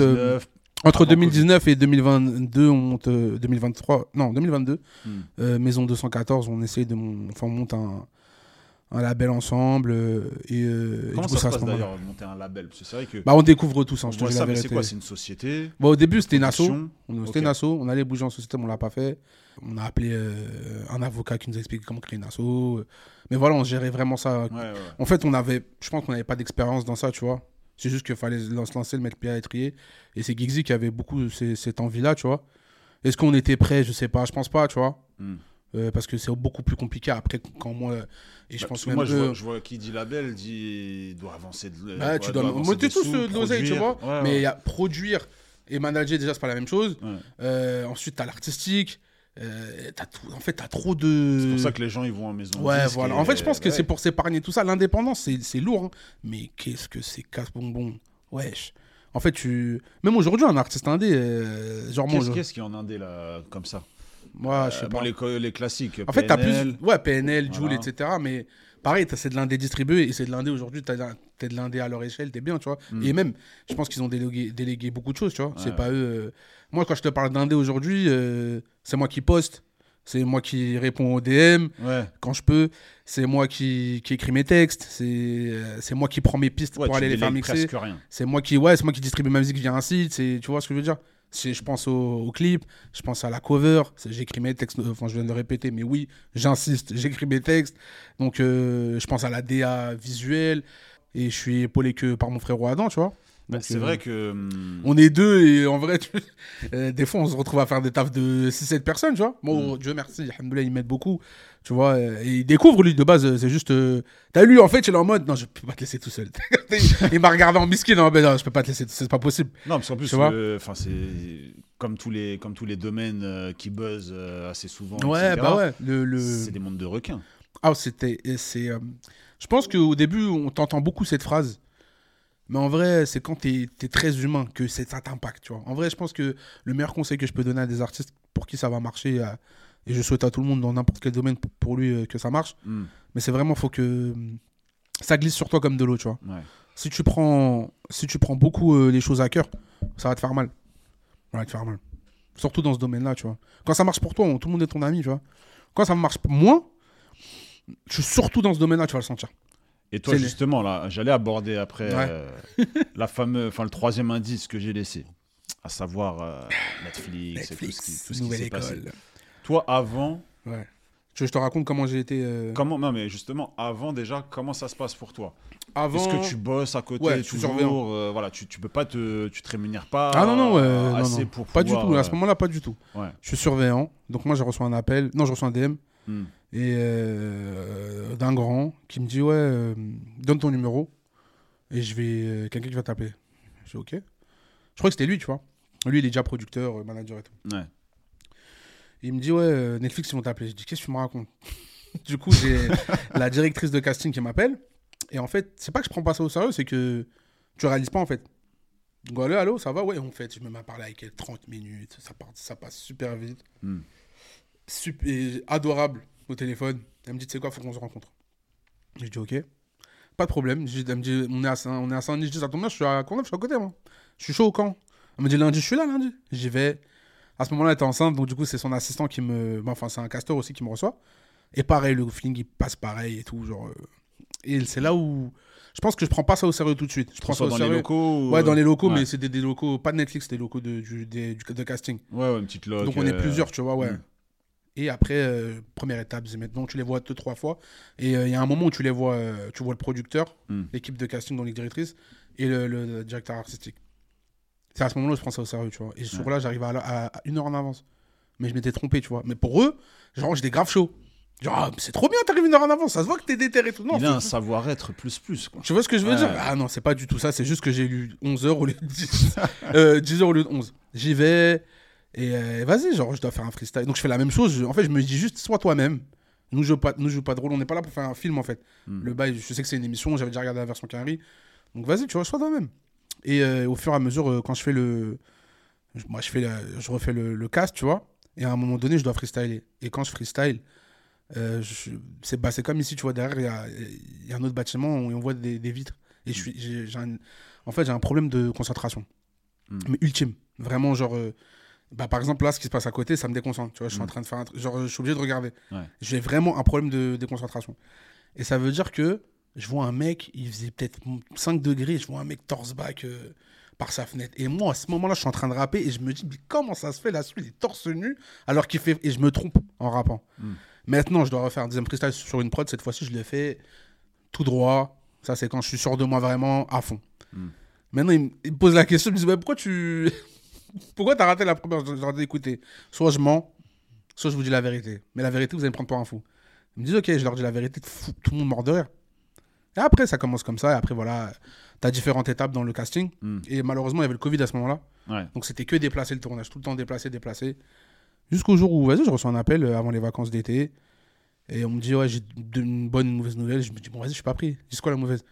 Euh, 2019, Entre avant 2019 et 2022, on monte. euh, 2023. Non, 2022. Hmm. euh, Maison 214, on essaye de. mon- Enfin, on monte un, un label ensemble. euh, et, euh, et Comment coup, ça se c'est à passe d'ailleurs monter un label? Parce que c'est vrai que. Bah, on découvre tous, hein, je te dis c'est quoi? C'est une société? Bon, au début, c'était une asso. On- C'était Ok. une asso. On allait bouger en société, mais on l'a pas fait. On a appelé euh, un avocat qui nous a expliqué comment créer une asso. Mais voilà, on gérait vraiment ça. Ouais, ouais. En fait, on avait, je pense qu'on n'avait pas d'expérience dans ça, tu vois. C'est juste qu'il fallait se lancer, le mettre pied à l'étrier. Et c'est Giggsy qui avait beaucoup cette envie-là, tu vois. Est-ce qu'on était prêt? Je sais pas, je pense pas, tu vois. Hmm. Euh, parce que c'est beaucoup plus compliqué après quand moi. Et je Bah, pense que même moi, je eux- vois, je vois qui dit label dit doit avancer de Bah, doit- tu doit donnes. avancer des tous sous, euh, de l'oseille, tu vois. Ouais, mais ouais. y a produire et manager, déjà, c'est pas la même chose. Ouais. Euh, ensuite, t'as l'artistique. Euh, tout- en fait, t'as trop de. C'est pour ça que les gens ils vont en maison. Ouais, disque voilà. et- En fait, je pense que ouais. c'est pour s'épargner tout ça. L'indépendance, c'est lourd. hein. Mais qu'est-ce que c'est casse-bonbon Wesh. En fait, tu. Même aujourd'hui, un artiste indé, euh, genre moi, Qu'est-ce je- qu'est-ce qui est en indé là comme ça? Moi, je sais Euh, pas. bon, les, les classiques. En fait, t'as plus. Ouais, PNL, Joule, Voilà. etc. Mais pareil, t'as- c'est de l'indé distribué et c'est de l'indé aujourd'hui. T'es de l'indé à leur échelle, t'es bien, tu vois. Mm. Et même, je pense qu'ils ont délégué, délégué beaucoup de choses, tu vois. c'est Ouais, pas eux. euh, Moi, quand je te parle d'indé aujourd'hui, euh, c'est moi qui poste. C'est moi qui réponds aux DM Ouais. quand je peux. C'est moi qui, qui écris mes textes. C'est euh, moi qui prends mes pistes Ouais, pour aller les faire mixer. C'est moi qui ouais, c'est moi qui distribue ma musique via un site. C'est tu vois ce que je veux dire. Je pense au, clip, je pense à la cover. J'écris mes textes. euh, Enfin, je viens de le répéter, mais oui, j'insiste. <laughs> J'écris mes textes. Donc, euh, je pense à la DA visuelle. Et je suis épaulé que par mon frère Adam, tu vois. Bah, c'est euh, vrai que. hum, On est deux et en vrai, tu- <laughs> euh, des fois, on se retrouve à faire des tafs de 6-7 personnes, tu vois. Mm. Bon, Dieu merci, alhamdoulilah, il m'aide beaucoup, tu vois. euh, Et il découvre, lui, de base, euh, c'est juste... euh, T'as lu, en fait, il est en mode, non, je peux pas te laisser tout seul. <laughs> il m'a regardé en biscuit, non, mais non, je peux pas te laisser, c'est pas possible. Non, parce qu'en plus, euh, enfin, c'est comme tous les comme tous les domaines euh, qui buzzent euh, assez souvent. Ouais, etc., bah ouais. Le, le... C'est des mondes de requins. Ah, c'était... c'est... euh, Je pense qu'au début, on t'entend beaucoup cette phrase. Mais en vrai, c'est quand t'es es très humain que ça t'impacte, tu vois. En vrai, je pense que le meilleur conseil que je peux donner à des artistes pour qui ça va marcher, euh, et je souhaite à tout le monde dans n'importe quel domaine pour- lui euh, que ça marche, Hum, mais c'est vraiment, faut que euh, ça glisse sur toi comme de l'eau, tu vois. ouais. Si tu prends, si tu prends beaucoup euh, les choses à cœur, ça va te faire mal. Ça va te faire mal. Surtout dans ce domaine-là, tu vois. Quand ça marche pour toi, on- tout le monde est ton ami, tu vois. Quand ça marche pour moi, je suis surtout dans ce domaine-là, tu vas le sentir. Et toi, justement, là, j'allais aborder après Ouais. euh, <laughs> la fameuse, enfin, le troisième indice que j'ai laissé, à savoir euh, Netflix, et tout ce qui, s'est passé. Toi, avant, Ouais. Je te raconte comment j'ai été. euh, comment, non, mais justement, avant déjà, comment ça se passe pour toi? Avant. Est-ce que tu bosses à côté Ouais, je toujours euh, Voilà, tu, tu peux pas te, tu te rémunères pas Ah non, non, euh, non, assez non. pour Pas du tout. À ce moment-là, pas du tout. ouais. Je suis surveillant. Donc, moi, j'ai reçu un appel. Non, je reçois un DM. Hmm. Et euh, d'un grand qui me dit ouais euh, donne ton numéro et je vais euh, quelqu'un qui va t'appeler. Je dis ok. Je crois que c'était lui tu vois. Lui il est déjà producteur euh, manager et tout. Ouais. il me dit ouais Netflix ils vont t'appeler. Je dis qu'est-ce que tu me racontes? <laughs> Du coup j'ai <laughs> la directrice de casting qui m'appelle. Et en fait c'est pas que je prends pas ça au sérieux c'est que tu réalises pas en fait. Donc allô allô ça va? Ouais en fait je me mets à parler avec elle 30 minutes ça, part, ça passe super vite. Hmm. super, adorable au téléphone. Elle me dit, tu sais quoi, faut qu'on se rencontre. J'ai dit, ok. Pas de problème. Elle me dit, on est à Saint-Denis. Je dis, ça tombe bien, je suis à Courneuve, je suis à côté, moi. Je suis chaud au camp. Elle me dit, lundi, je suis là, lundi. J'y vais. À ce moment-là, elle était enceinte, donc du coup, c'est son assistant qui me. bah, Enfin, c'est un casteur aussi qui me reçoit. Et pareil, le feeling, il passe pareil et tout. Genre, euh, Et c'est là où. Je pense que je prends pas ça au sérieux tout de suite. Je prends ça au dans les sérieux. locaux ou- Ouais, dans les locaux, Ouais. mais c'est des, des locaux, pas de Netflix, des locaux de, du, des- du- de casting. Ouais, ouais, une petite loc. Donc on est euh, plusieurs, tu vois, ouais. hmm. Et après, euh, première étape, c'est maintenant tu les vois deux, trois fois. Et euh, il y a un moment où tu les vois, euh, tu vois le producteur, Hmm. l'équipe de casting, donc les directrices, et le, le- le directeur artistique. C'est à ce moment-là où je prends ça au sérieux, tu vois. Et ce jour-là, j'arrive à, à- à une heure en avance. Mais je m'étais trompé, tu vois. Mais pour eux, genre, j'étais grave chaud. Genre, ah, c'est trop bien, t'arrives une heure en avance, ça se voit que t'es déterré tout. Non, Il a un savoir-être plus plus. Quoi. tu vois ce que je veux Ouais. dire? Ah non, c'est pas du tout ça. C'est juste que j'ai lu 11 heures au lieu de 10, <laughs> euh, 10 heures au lieu de 11. J'y vais et euh, vas-y, genre, je dois faire un freestyle. Donc je fais la même chose. Je- en fait, je me dis juste, sois toi-même. Nous joue pas, nous joue pas de rôle. On n'est pas là pour faire un film en fait. Hmm. Le bail, je sais que c'est une émission. J'avais déjà regardé la version Carrie. Donc vas-y, tu vois, sois toi-même. Et euh, au fur et à mesure, euh, quand je fais le, moi, je fais, la- je refais le, le cast, tu vois. Et à un moment donné, je dois freestyler. Et quand je freestyle, je- c'est bah, comme ici, tu vois, derrière, il y y a un autre bâtiment où on voit des, des vitres. Et je suis, j'ai, un- en fait, j'ai un problème de concentration. Mm. Mais ultime. Vraiment, genre, bah, par exemple, là, ce qui se passe à côté, ça me déconcentre. Tu vois, je suis Mm. en train de faire un. Genre, je suis obligé de regarder. Ouais. J'ai vraiment un problème de déconcentration. Et ça veut dire que je vois un mec, il faisait peut-être 5 degrés, je vois un mec torse back euh, par sa fenêtre. Et moi, à ce moment-là, je suis en train de rapper et je me dis, mais comment ça se fait? Là il est torse nu alors qu'il fait. Et je me trompe en rappant. Mm. Maintenant, je dois refaire un deuxième freestyle sur une prod. Cette fois-ci, je l'ai fait tout droit. Ça, c'est quand je suis sûr de moi vraiment à fond. Mm. Maintenant, il me, il me pose la question, il me dit, bah, pourquoi tu. Pourquoi t'as raté la première ai dit, écoutez, soit je mens, soit je vous dis la vérité. Mais la vérité, vous allez me prendre pour un fou. Ils me disent, ok, je leur dis la vérité, fou, tout le monde mord de rire. Et après, ça commence comme ça. Et après, voilà, t'as différentes étapes dans le casting. Hmm. Et malheureusement, il y avait le Covid à ce moment-là. Ouais. Donc c'était que déplacer le tournage, tout le temps déplacer, déplacer. Jusqu'au jour où, vas-y, je reçois un appel euh, avant les vacances d'été. Et on me dit, ouais, j'ai une bonne, une mauvaise nouvelle. Je me dis, bon, vas-y, je suis pas pris. Dis, quoi la mauvaise?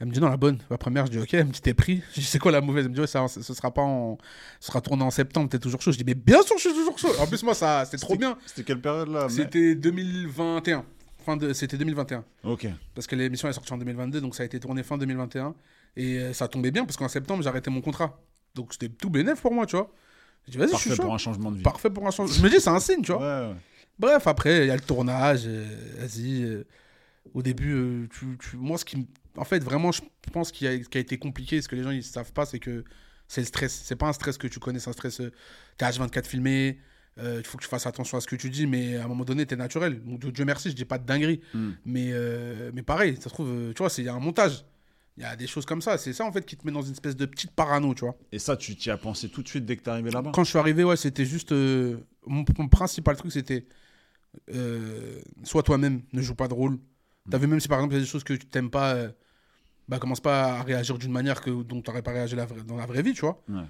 Elle me dit, non, la bonne. La première, je dis, ok. Elle me dit, t'es pris. Je dis, c'est quoi la mauvaise? Elle me dit, ouais, ça, ce sera pas en. Ce sera tourné en septembre, t'es toujours chaud. Je dis, mais bien sûr, je suis toujours chaud. En plus, moi, ça, c'était trop bien. C'était quelle période là mais- C'était 2021. Fin de... C'était 2021. Ok. Parce que l'émission est sortie en 2022, donc ça a été tourné fin 2021. Et euh, ça tombait bien parce qu'en septembre, j'ai arrêté mon contrat. Donc c'était tout bénéf pour moi, tu vois. J'ai dit, vas-y, je suis Parfait chaud. pour un changement de vie. Parfait pour un changement. Je me dis, c'est un signe, tu vois. Ouais, ouais. Bref, après, il y a le tournage. euh, Vas-y. euh, au début, euh, tu, tu- moi, ce qui. En fait, vraiment, je pense qu'il y a, qui a été compliqué, ce que les gens ils savent pas, c'est que c'est le stress. C'est pas un stress que tu connais, c'est un stress. euh, T'es H24 filmé, euh, il faut que tu fasses attention à ce que tu dis, mais à un moment donné, t'es naturel. Donc, Dieu merci, je dis pas de dinguerie. Hmm. Mais, euh, mais pareil, ça se trouve, euh, tu vois, il y a un montage. Il y a des choses comme ça. C'est ça, en fait, qui te met dans une espèce de petite parano, tu vois. Et ça, tu t'y as pensé tout de suite dès que t'es arrivé là-bas? Quand je suis arrivé, ouais, c'était juste. euh, mon, mon principal truc, c'était. euh, sois toi-même, ne joue pas de rôle. T'as vu, même si par exemple, il y a des choses que tu t'aimes pas, euh, bah, commence pas à réagir d'une manière que, dont t'aurais pas réagi la vraie- dans la vraie vie, tu vois. Ouais.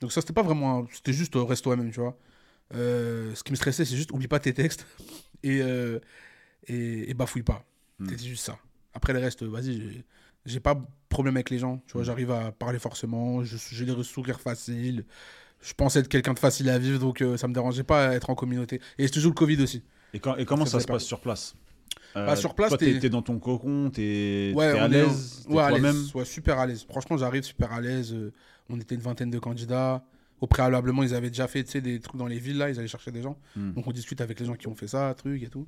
Donc ça, c'était pas vraiment. un- C'était juste euh, reste toi-même, tu vois. Euh, ce qui me stressait, c'est juste oublie pas tes textes <laughs> et, euh, et, et bafouille pas. Hmm. C'était juste ça. Après le reste, vas-y, j'ai- pas de problème avec les gens. Tu vois, Hmm. j'arrive à parler forcément, j'ai des sourires faciles. Je pense être quelqu'un de facile à vivre, donc ça me dérangeait pas à être en communauté. Et c'est toujours le Covid aussi. Et, quand- et comment Ça se pas. passe sur place? Euh, Bah, sur place, toi, t'es- dans ton cocon, t'es Ouais, t'es à l'aise, t'es Ouais, à toi-même. l'aise. Ouais, super à l'aise. Franchement, j'arrive super à l'aise. Euh, On était une vingtaine de candidats. Au préalablement, ils avaient déjà fait des trucs dans les villes, là. Ils allaient chercher des gens. Hmm. Donc, on discute avec les gens qui ont fait ça, truc et tout.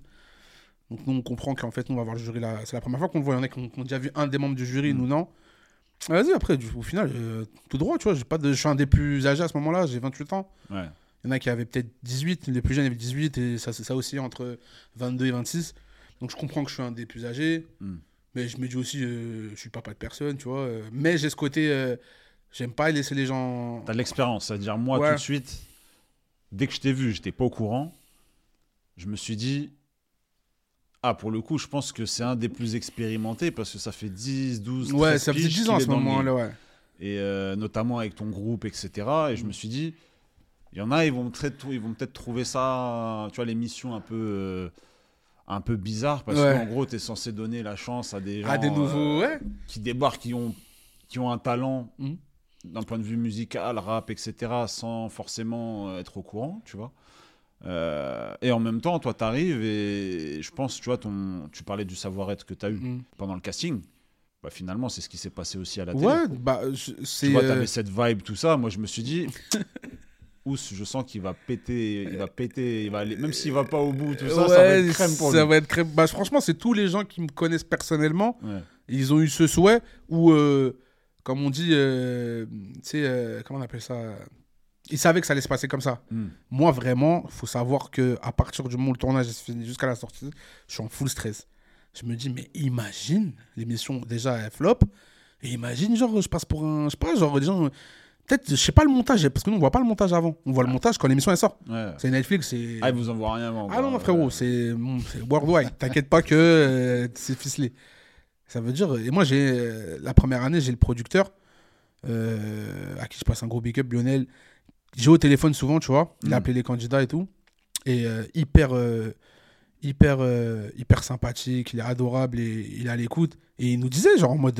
Donc, nous, on comprend qu'en fait, nous, on va voir le jury là. C'est la première fois qu'on le voit. Il y en a qui ont, qui ont déjà vu un des membres du jury, Hmm. nous, non. Vas-y, après, au final, euh, tout droit, tu vois. j'ai Pas de... Je suis un des plus âgés à ce moment-là. J'ai 28 ans. Ouais. Il y en a qui avaient peut-être 18, les plus jeunes avaient 18, et ça, c'est ça aussi entre 22 et 26. Donc je comprends que je suis un des plus âgés, Mm. mais je me dis aussi, euh, je suis papa de personne, tu vois. euh, mais j'ai ce côté, euh, j'aime pas laisser les gens. T'as de l'expérience, c'est-à-dire moi Ouais. tout de suite, dès que je t'ai vu, j'étais pas au courant. Je me suis dit, ah pour le coup, je pense que c'est un des plus expérimentés parce que ça fait 10, 12, 13 Ouais, ça faisait piges 10 qu'il ans est ce moment-là, ouais. Et euh, notamment avec ton groupe, etc. Et je me suis dit, il y en a, ils vont ils vont peut-être trouver ça, tu vois, l'émission un peu. Un peu bizarre parce Ouais. qu'en gros tu es censé donner la chance à des gens Ah, des nouveaux, euh, ouais. qui débarquent qui ont qui ont un talent Mhm. d'un point de vue musical, rap, etc., sans forcément euh, être au courant, tu vois. Euh, et en même temps, toi, tu arrives et je pense, tu vois, ton, tu parlais du savoir-être que tu as eu Mm. pendant le casting. Bah, finalement, c'est ce qui s'est passé aussi à la télé. Ouais, bah, c'est. Tu vois, t'avais cette vibe, tout ça. Moi, je me suis dit, <laughs> Ous, je sens qu'il va péter, il va péter, il va aller, même s'il va pas au bout, tout ça, ça va être crème pour ça lui. va être crème. Bah, franchement, c'est tous les gens qui me connaissent personnellement. Ouais. Ils ont eu ce souhait où, euh, comme on dit, euh, tu sais, euh, comment on appelle ça? Ils savaient que ça allait se passer comme ça. Mm. Moi, vraiment, il faut savoir que à partir du moment où le tournage est fini jusqu'à la sortie, je suis en full stress. Je me dis, mais imagine, l'émission, déjà, elle flop. Et imagine, genre, je passe pour un. Je sais pas, genre, les gens. Peut-être, je sais pas le montage, parce que nous, on voit pas le montage avant. On voit le montage quand l'émission, elle sort. Ouais. C'est Netflix, c'est. Ah, il vous envoie rien avant. Ah non, quoi. frérot, c'est bon, c'est worldwide. <laughs> T'inquiète pas que euh, c'est ficelé. Ça veut dire. Et moi, j'ai euh, la première année, j'ai le producteur euh, à qui je passe un gros big up, Lionel. J'ai au téléphone souvent, tu vois. Il a Mhm. appelé les candidats et tout. Et hyper, hyper, hyper sympathique. Il est adorable et il est à l'écoute. Et il nous disait, genre en mode.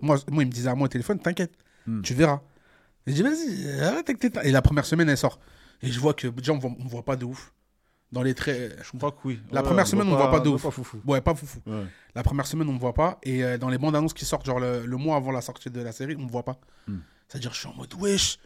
moi, moi, il me disait à moi au téléphone, t'inquiète, Mhm. tu verras. Et je dis, vas-y, arrête avec tes ta- Et la première semaine, elle sort. Et je vois que déjà, on voit, on voit pas de ouf. Dans les traits. Je crois que oui. La Ouais, première semaine, on voit pas de ouf. foufou. Ouais, pas foufou. Ouais. La première semaine, on ne me voit pas. Et euh, dans les bandes annonces qui sortent, genre le, le mois avant la sortie de la série, on ne me voit pas. Hmm. C'est-à-dire, je suis en mode, wesh.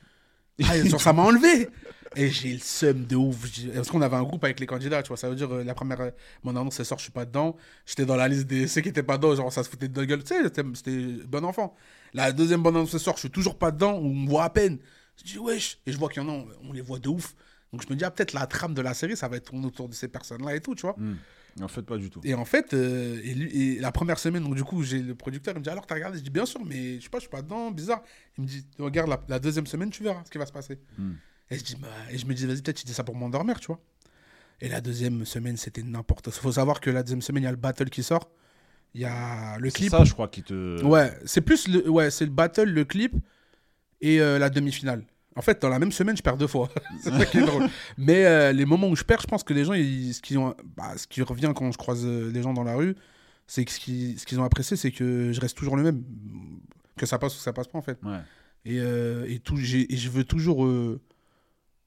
Ça m'a enlevé. Et j'ai le seum de ouf. Parce qu'on avait un groupe avec les candidats, tu vois. Ça veut dire, euh, la première euh, bande annonce, elle sort, je suis pas dedans. J'étais dans la liste des ceux qui étaient pas dedans, genre, ça se foutait de gueule. Tu sais, c'était- bon enfant. La deuxième bande annonce, elle sort, je suis toujours pas dedans, on me voit à peine. Je dis, wesh. Et je vois qu'il y en a, on, les voit de ouf. Donc je me dis, ah, peut-être la trame de la série, ça va être tourné autour de ces personnes-là et tout, tu vois. Hmm. En fait, pas du tout. Et en fait, euh, et lui- et la première semaine, donc du coup, j'ai le producteur, il me dit alors t'as regardé? Je dis bien sûr, mais je sais pas, je suis pas dedans, bizarre. Il me dit regarde la, la deuxième semaine, tu verras ce qui va se passer. Hmm. Et je dis bah, et je me dis vas-y peut-être il dit ça pour m'endormir, tu vois. Et la deuxième semaine, c'était n'importe quoi. Faut savoir que la deuxième semaine, il y a le battle qui sort. Il y a le C'est clip. ça, je crois, qui te. Ouais, c'est plus le, ouais, c'est le battle, le clip et euh, la demi-finale. En fait, dans la même semaine, je perds deux fois. <laughs> c'est ça qui est <laughs> drôle. Mais euh, les moments où je perds, je pense que les gens, ils- ce, qui ont, bah, ce qui revient quand je croise euh, les gens dans la rue, c'est que ce qu'ils ce qu'ils ont apprécié, c'est que je reste toujours le même. Que ça passe ou que ça passe pas, en fait. Ouais. Et, euh, et, tout, j'ai- et je veux toujours.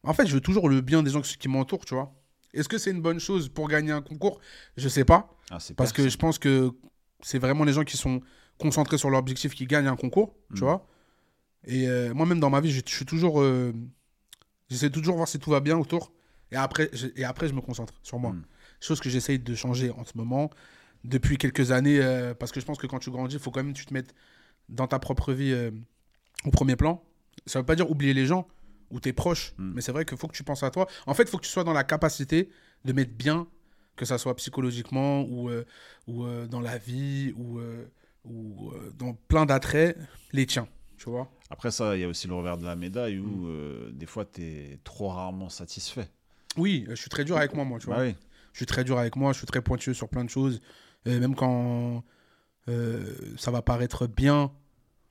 En fait, je veux toujours le bien des gens qui m'entourent, tu vois. Est-ce que c'est une bonne chose pour gagner un concours? Je sais pas. Ah, Parce que je pense que c'est vraiment les gens qui sont concentrés sur leur objectif qui gagnent un concours, tu Mm. vois. Et euh, moi-même, dans ma vie, je, je suis toujours. euh, J'essaie toujours de voir si tout va bien autour. Et après, je, et après, je me concentre sur moi. Mm. Chose que j'essaye de changer en ce moment depuis quelques années, euh, parce que je pense que quand tu grandis, il faut quand même que tu te mettes dans ta propre vie euh, au premier plan. Ça veut pas dire oublier les gens ou tes proches, Mm. mais c'est vrai qu'il faut que tu penses à toi. En fait, il faut que tu sois dans la capacité de mettre bien, que ça soit psychologiquement ou, ou dans la vie ou, ou dans plein d'attraits, les tiens. Tu vois Après ça, il y a aussi le revers de la médaille Mm. où euh, des fois, tu es trop rarement satisfait. Oui, je suis très dur avec moi, moi, tu vois. Bah oui. Je suis très dur avec moi, je suis très pointueux sur plein de choses. Euh, même quand euh, ça va paraître bien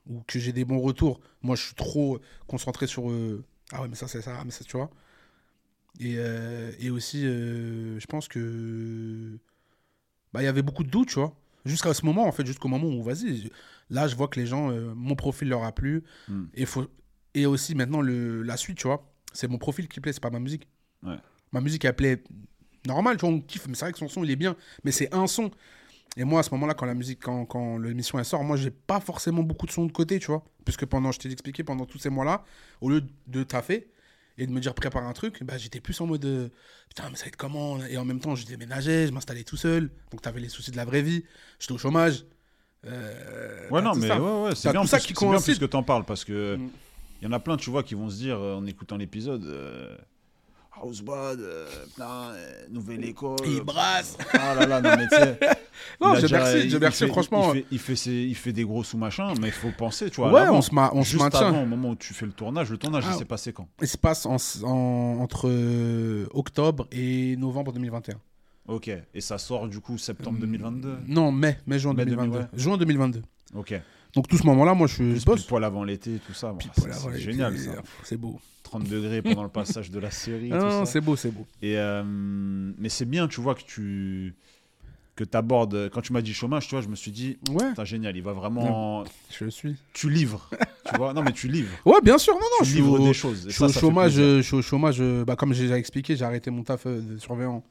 ou que j'ai des bons retours, moi je suis trop concentré sur euh, ah ouais mais ça c'est ça, mais ça tu vois. Et, euh, et aussi euh, je pense que bah il y avait beaucoup de doutes, tu vois. Jusqu'à ce moment en fait, jusqu'au moment où vas-y, là je vois que les gens euh, mon profil leur a plu Mm. et faut et aussi maintenant le la suite, tu vois. C'est mon profil qui plaît, c'est pas ma musique. Ouais. Ma musique elle plaît normal, tu vois, on kiffe, mais c'est vrai que son son il est bien, mais c'est un son. Et moi, à ce moment-là, quand la musique, quand, quand l'émission elle sort, moi, j'ai pas forcément beaucoup de sons de côté, tu vois. Puisque pendant, je t'ai expliqué, pendant tous ces mois-là, au lieu de taffer et de me dire prépare un truc, bah, j'étais plus en mode euh, putain, mais ça va être comment? Et en même temps, je déménageais, je m'installais tout seul. Donc, t'avais les soucis de la vraie vie. J'étais au chômage. Euh, Ouais, non, mais ça. ouais, ouais, c'est bien, ça plus- qui bien plus que t'en parles parce que Mm. il y en a plein, tu vois, qui vont se dire euh, en écoutant l'épisode euh, Housebud, euh, putain, euh, nouvelle école. Il brasse. Ah là là, non, mais tu sais. <laughs> Non, je merci, je merci, fait- franchement. Il fait, il, fait ses- il fait des gros sous-machins, mais il faut penser, tu vois. Ouais, on se, ma- on se Juste maintient. avant, au moment où tu fais le tournage, le tournage, Ah. il s'est passé quand Il se passe en, en- entre euh, octobre et novembre 2021. Ok, et ça sort du coup septembre 2022 Non, mai, mai, juin Mai 2022. 2022. Juin 2022. Ok. Donc tout ce moment-là, moi je, Plus bosse. pile poil avant l'été, tout ça. bon, c'est- génial ça. C'est beau. 30 degrés pendant le passage de la série. <laughs> Ah c'est beau, c'est beau. Et euh, mais c'est bien, tu vois, que tu que abordes. Quand tu m'as dit chômage, tu vois, je me suis dit, Ouais, génial, il va vraiment. je suis. Tu livres. tu vois, non, mais tu livres. Ouais, bien sûr, non, non, tu je suis livres au, des choses. je suis ça, au ça chômage. euh, Je suis au chômage. euh, Bah, comme j'ai déjà expliqué, j'ai arrêté mon taf euh, de surveillant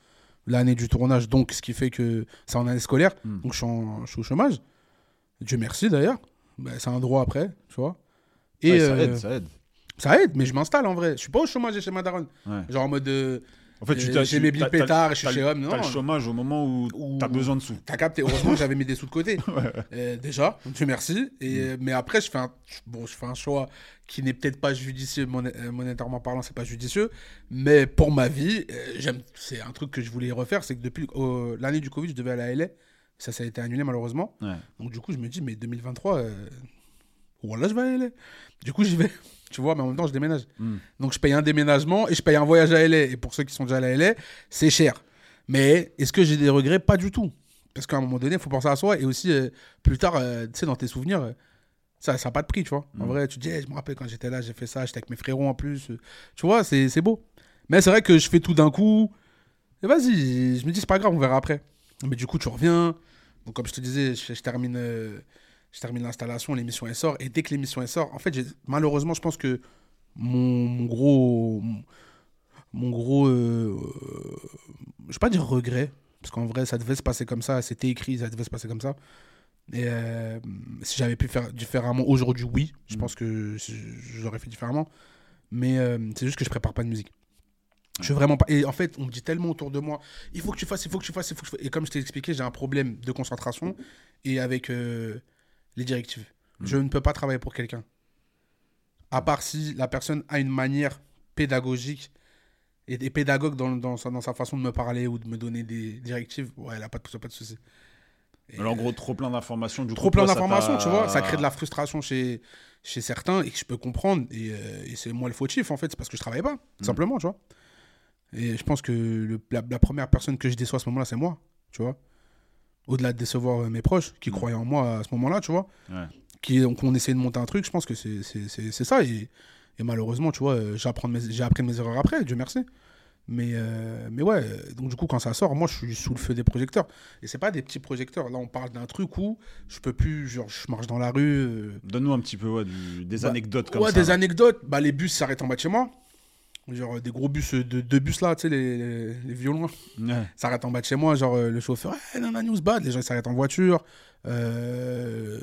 l'année du tournage, donc ce qui fait que c'est en année scolaire. Hmm. Donc je suis, en- je suis au chômage. Dieu merci d'ailleurs. Bah, c'est un droit après, tu vois. Et Ouais, ça euh, aide, ça aide. ça aide, mais je m'installe en vrai. Je suis pas au chômage chez Madaron. Ouais. Genre en mode. euh, En fait, tu euh, t'as- j'ai mes billes pétards, je suis chez Homme. T'as le chômage au moment où Où- t'as besoin de sous. T'as capté. Heureusement j'avais mis des sous de côté. <laughs> Euh, déjà, Dieu merci. Et, euh, Mais après, je fais, un, bon, je fais un choix qui n'est peut-être pas judicieux, moné- euh, monétairement parlant, c'est pas judicieux. Mais pour ma vie, euh, j'aime. c'est un truc que je voulais refaire. C'est que depuis l'année du Covid, je devais aller à LA. Ça, ça a été annulé malheureusement. Ouais. Donc du coup, je me dis, mais 2023, euh, voilà, je vais à LA. Du coup, j'y vais. <laughs> Tu vois, mais en même temps, je déménage. Mm. Donc je paye un déménagement et je paye un voyage à LA. Et pour ceux qui sont déjà à LA, c'est cher. Mais est-ce que j'ai des regrets? Pas du tout. Parce qu'à un moment donné, il faut penser à soi. Et aussi, euh, plus tard, euh, tu sais, dans tes souvenirs, euh, ça n'a pas de prix, tu vois. En Mm. vrai, tu te dis, Eh, je me rappelle quand j'étais là, j'ai fait ça, j'étais avec mes frérots en plus. Tu vois, c'est c'est beau. Mais c'est vrai que je fais tout d'un coup. Et vas-y, je me dis, c'est pas grave, on verra après. Mais du coup, tu reviens. Donc, comme je te disais, je, je termine, euh, je termine l'installation, l'émission elle sort. Et dès que l'émission elle sort, en fait, malheureusement, je pense que mon, mon gros. Mon, mon gros. euh, je vais pas dire regret. Parce qu'en vrai, ça devait se passer comme ça. C'était écrit, ça devait se passer comme ça. Et euh, si j'avais pu faire différemment aujourd'hui, oui. Je Mm. pense que j'aurais fait différemment. Mais euh, c'est juste que je prépare pas de musique. Je suis vraiment pas. Et en fait, on me dit tellement autour de moi il faut que tu fasses, il faut que tu fasses, il faut que tu fasses. Et comme je t'ai expliqué, j'ai un problème de concentration et avec euh, les directives. Mm. Je ne peux pas travailler pour quelqu'un. À part si la personne a une manière pédagogique et des pédagogues dans, dans, sa, dans sa façon de me parler ou de me donner des directives, ouais, elle a pas de, pas de souci. Et, Alors, en gros, trop plein d'informations. Trop coup, plein d'informations, tu vois. Ça crée de la frustration chez, chez certains et que je peux comprendre. Et, euh, et c'est moi le fautif, en fait. C'est parce que je travaille pas, Mm. simplement, tu vois. Et je pense que le- la, la première personne que je déçois à ce moment-là, c'est moi, tu vois. Au-delà de décevoir euh, mes proches qui Mm. croyaient en moi à ce moment-là, tu vois. Ouais. Qui, donc, on essaie de monter un truc, je pense que c'est ça. Et, et malheureusement, tu vois, euh, j'apprends de mes- j'ai appris mes erreurs après, Dieu merci. Mais, euh, mais ouais, donc du coup, quand ça sort, moi, je suis sous le feu des projecteurs. Et c'est pas des petits projecteurs. Là, on parle d'un truc où je peux plus, genre, je marche dans la rue. euh, Donne-nous un petit peu ouais, du- des Bah, anecdotes comme ouais, ça. des anecdotes. Bah, les bus s'arrêtent en bas de chez moi. Genre, euh, des gros bus, euh, de, deux bus là, tu sais, les, les, les violons. Ouais. s'arrête en bas de chez moi. Genre, euh, le chauffeur, hey, non, non, news bad. Les gens ils s'arrêtent en voiture. Euh,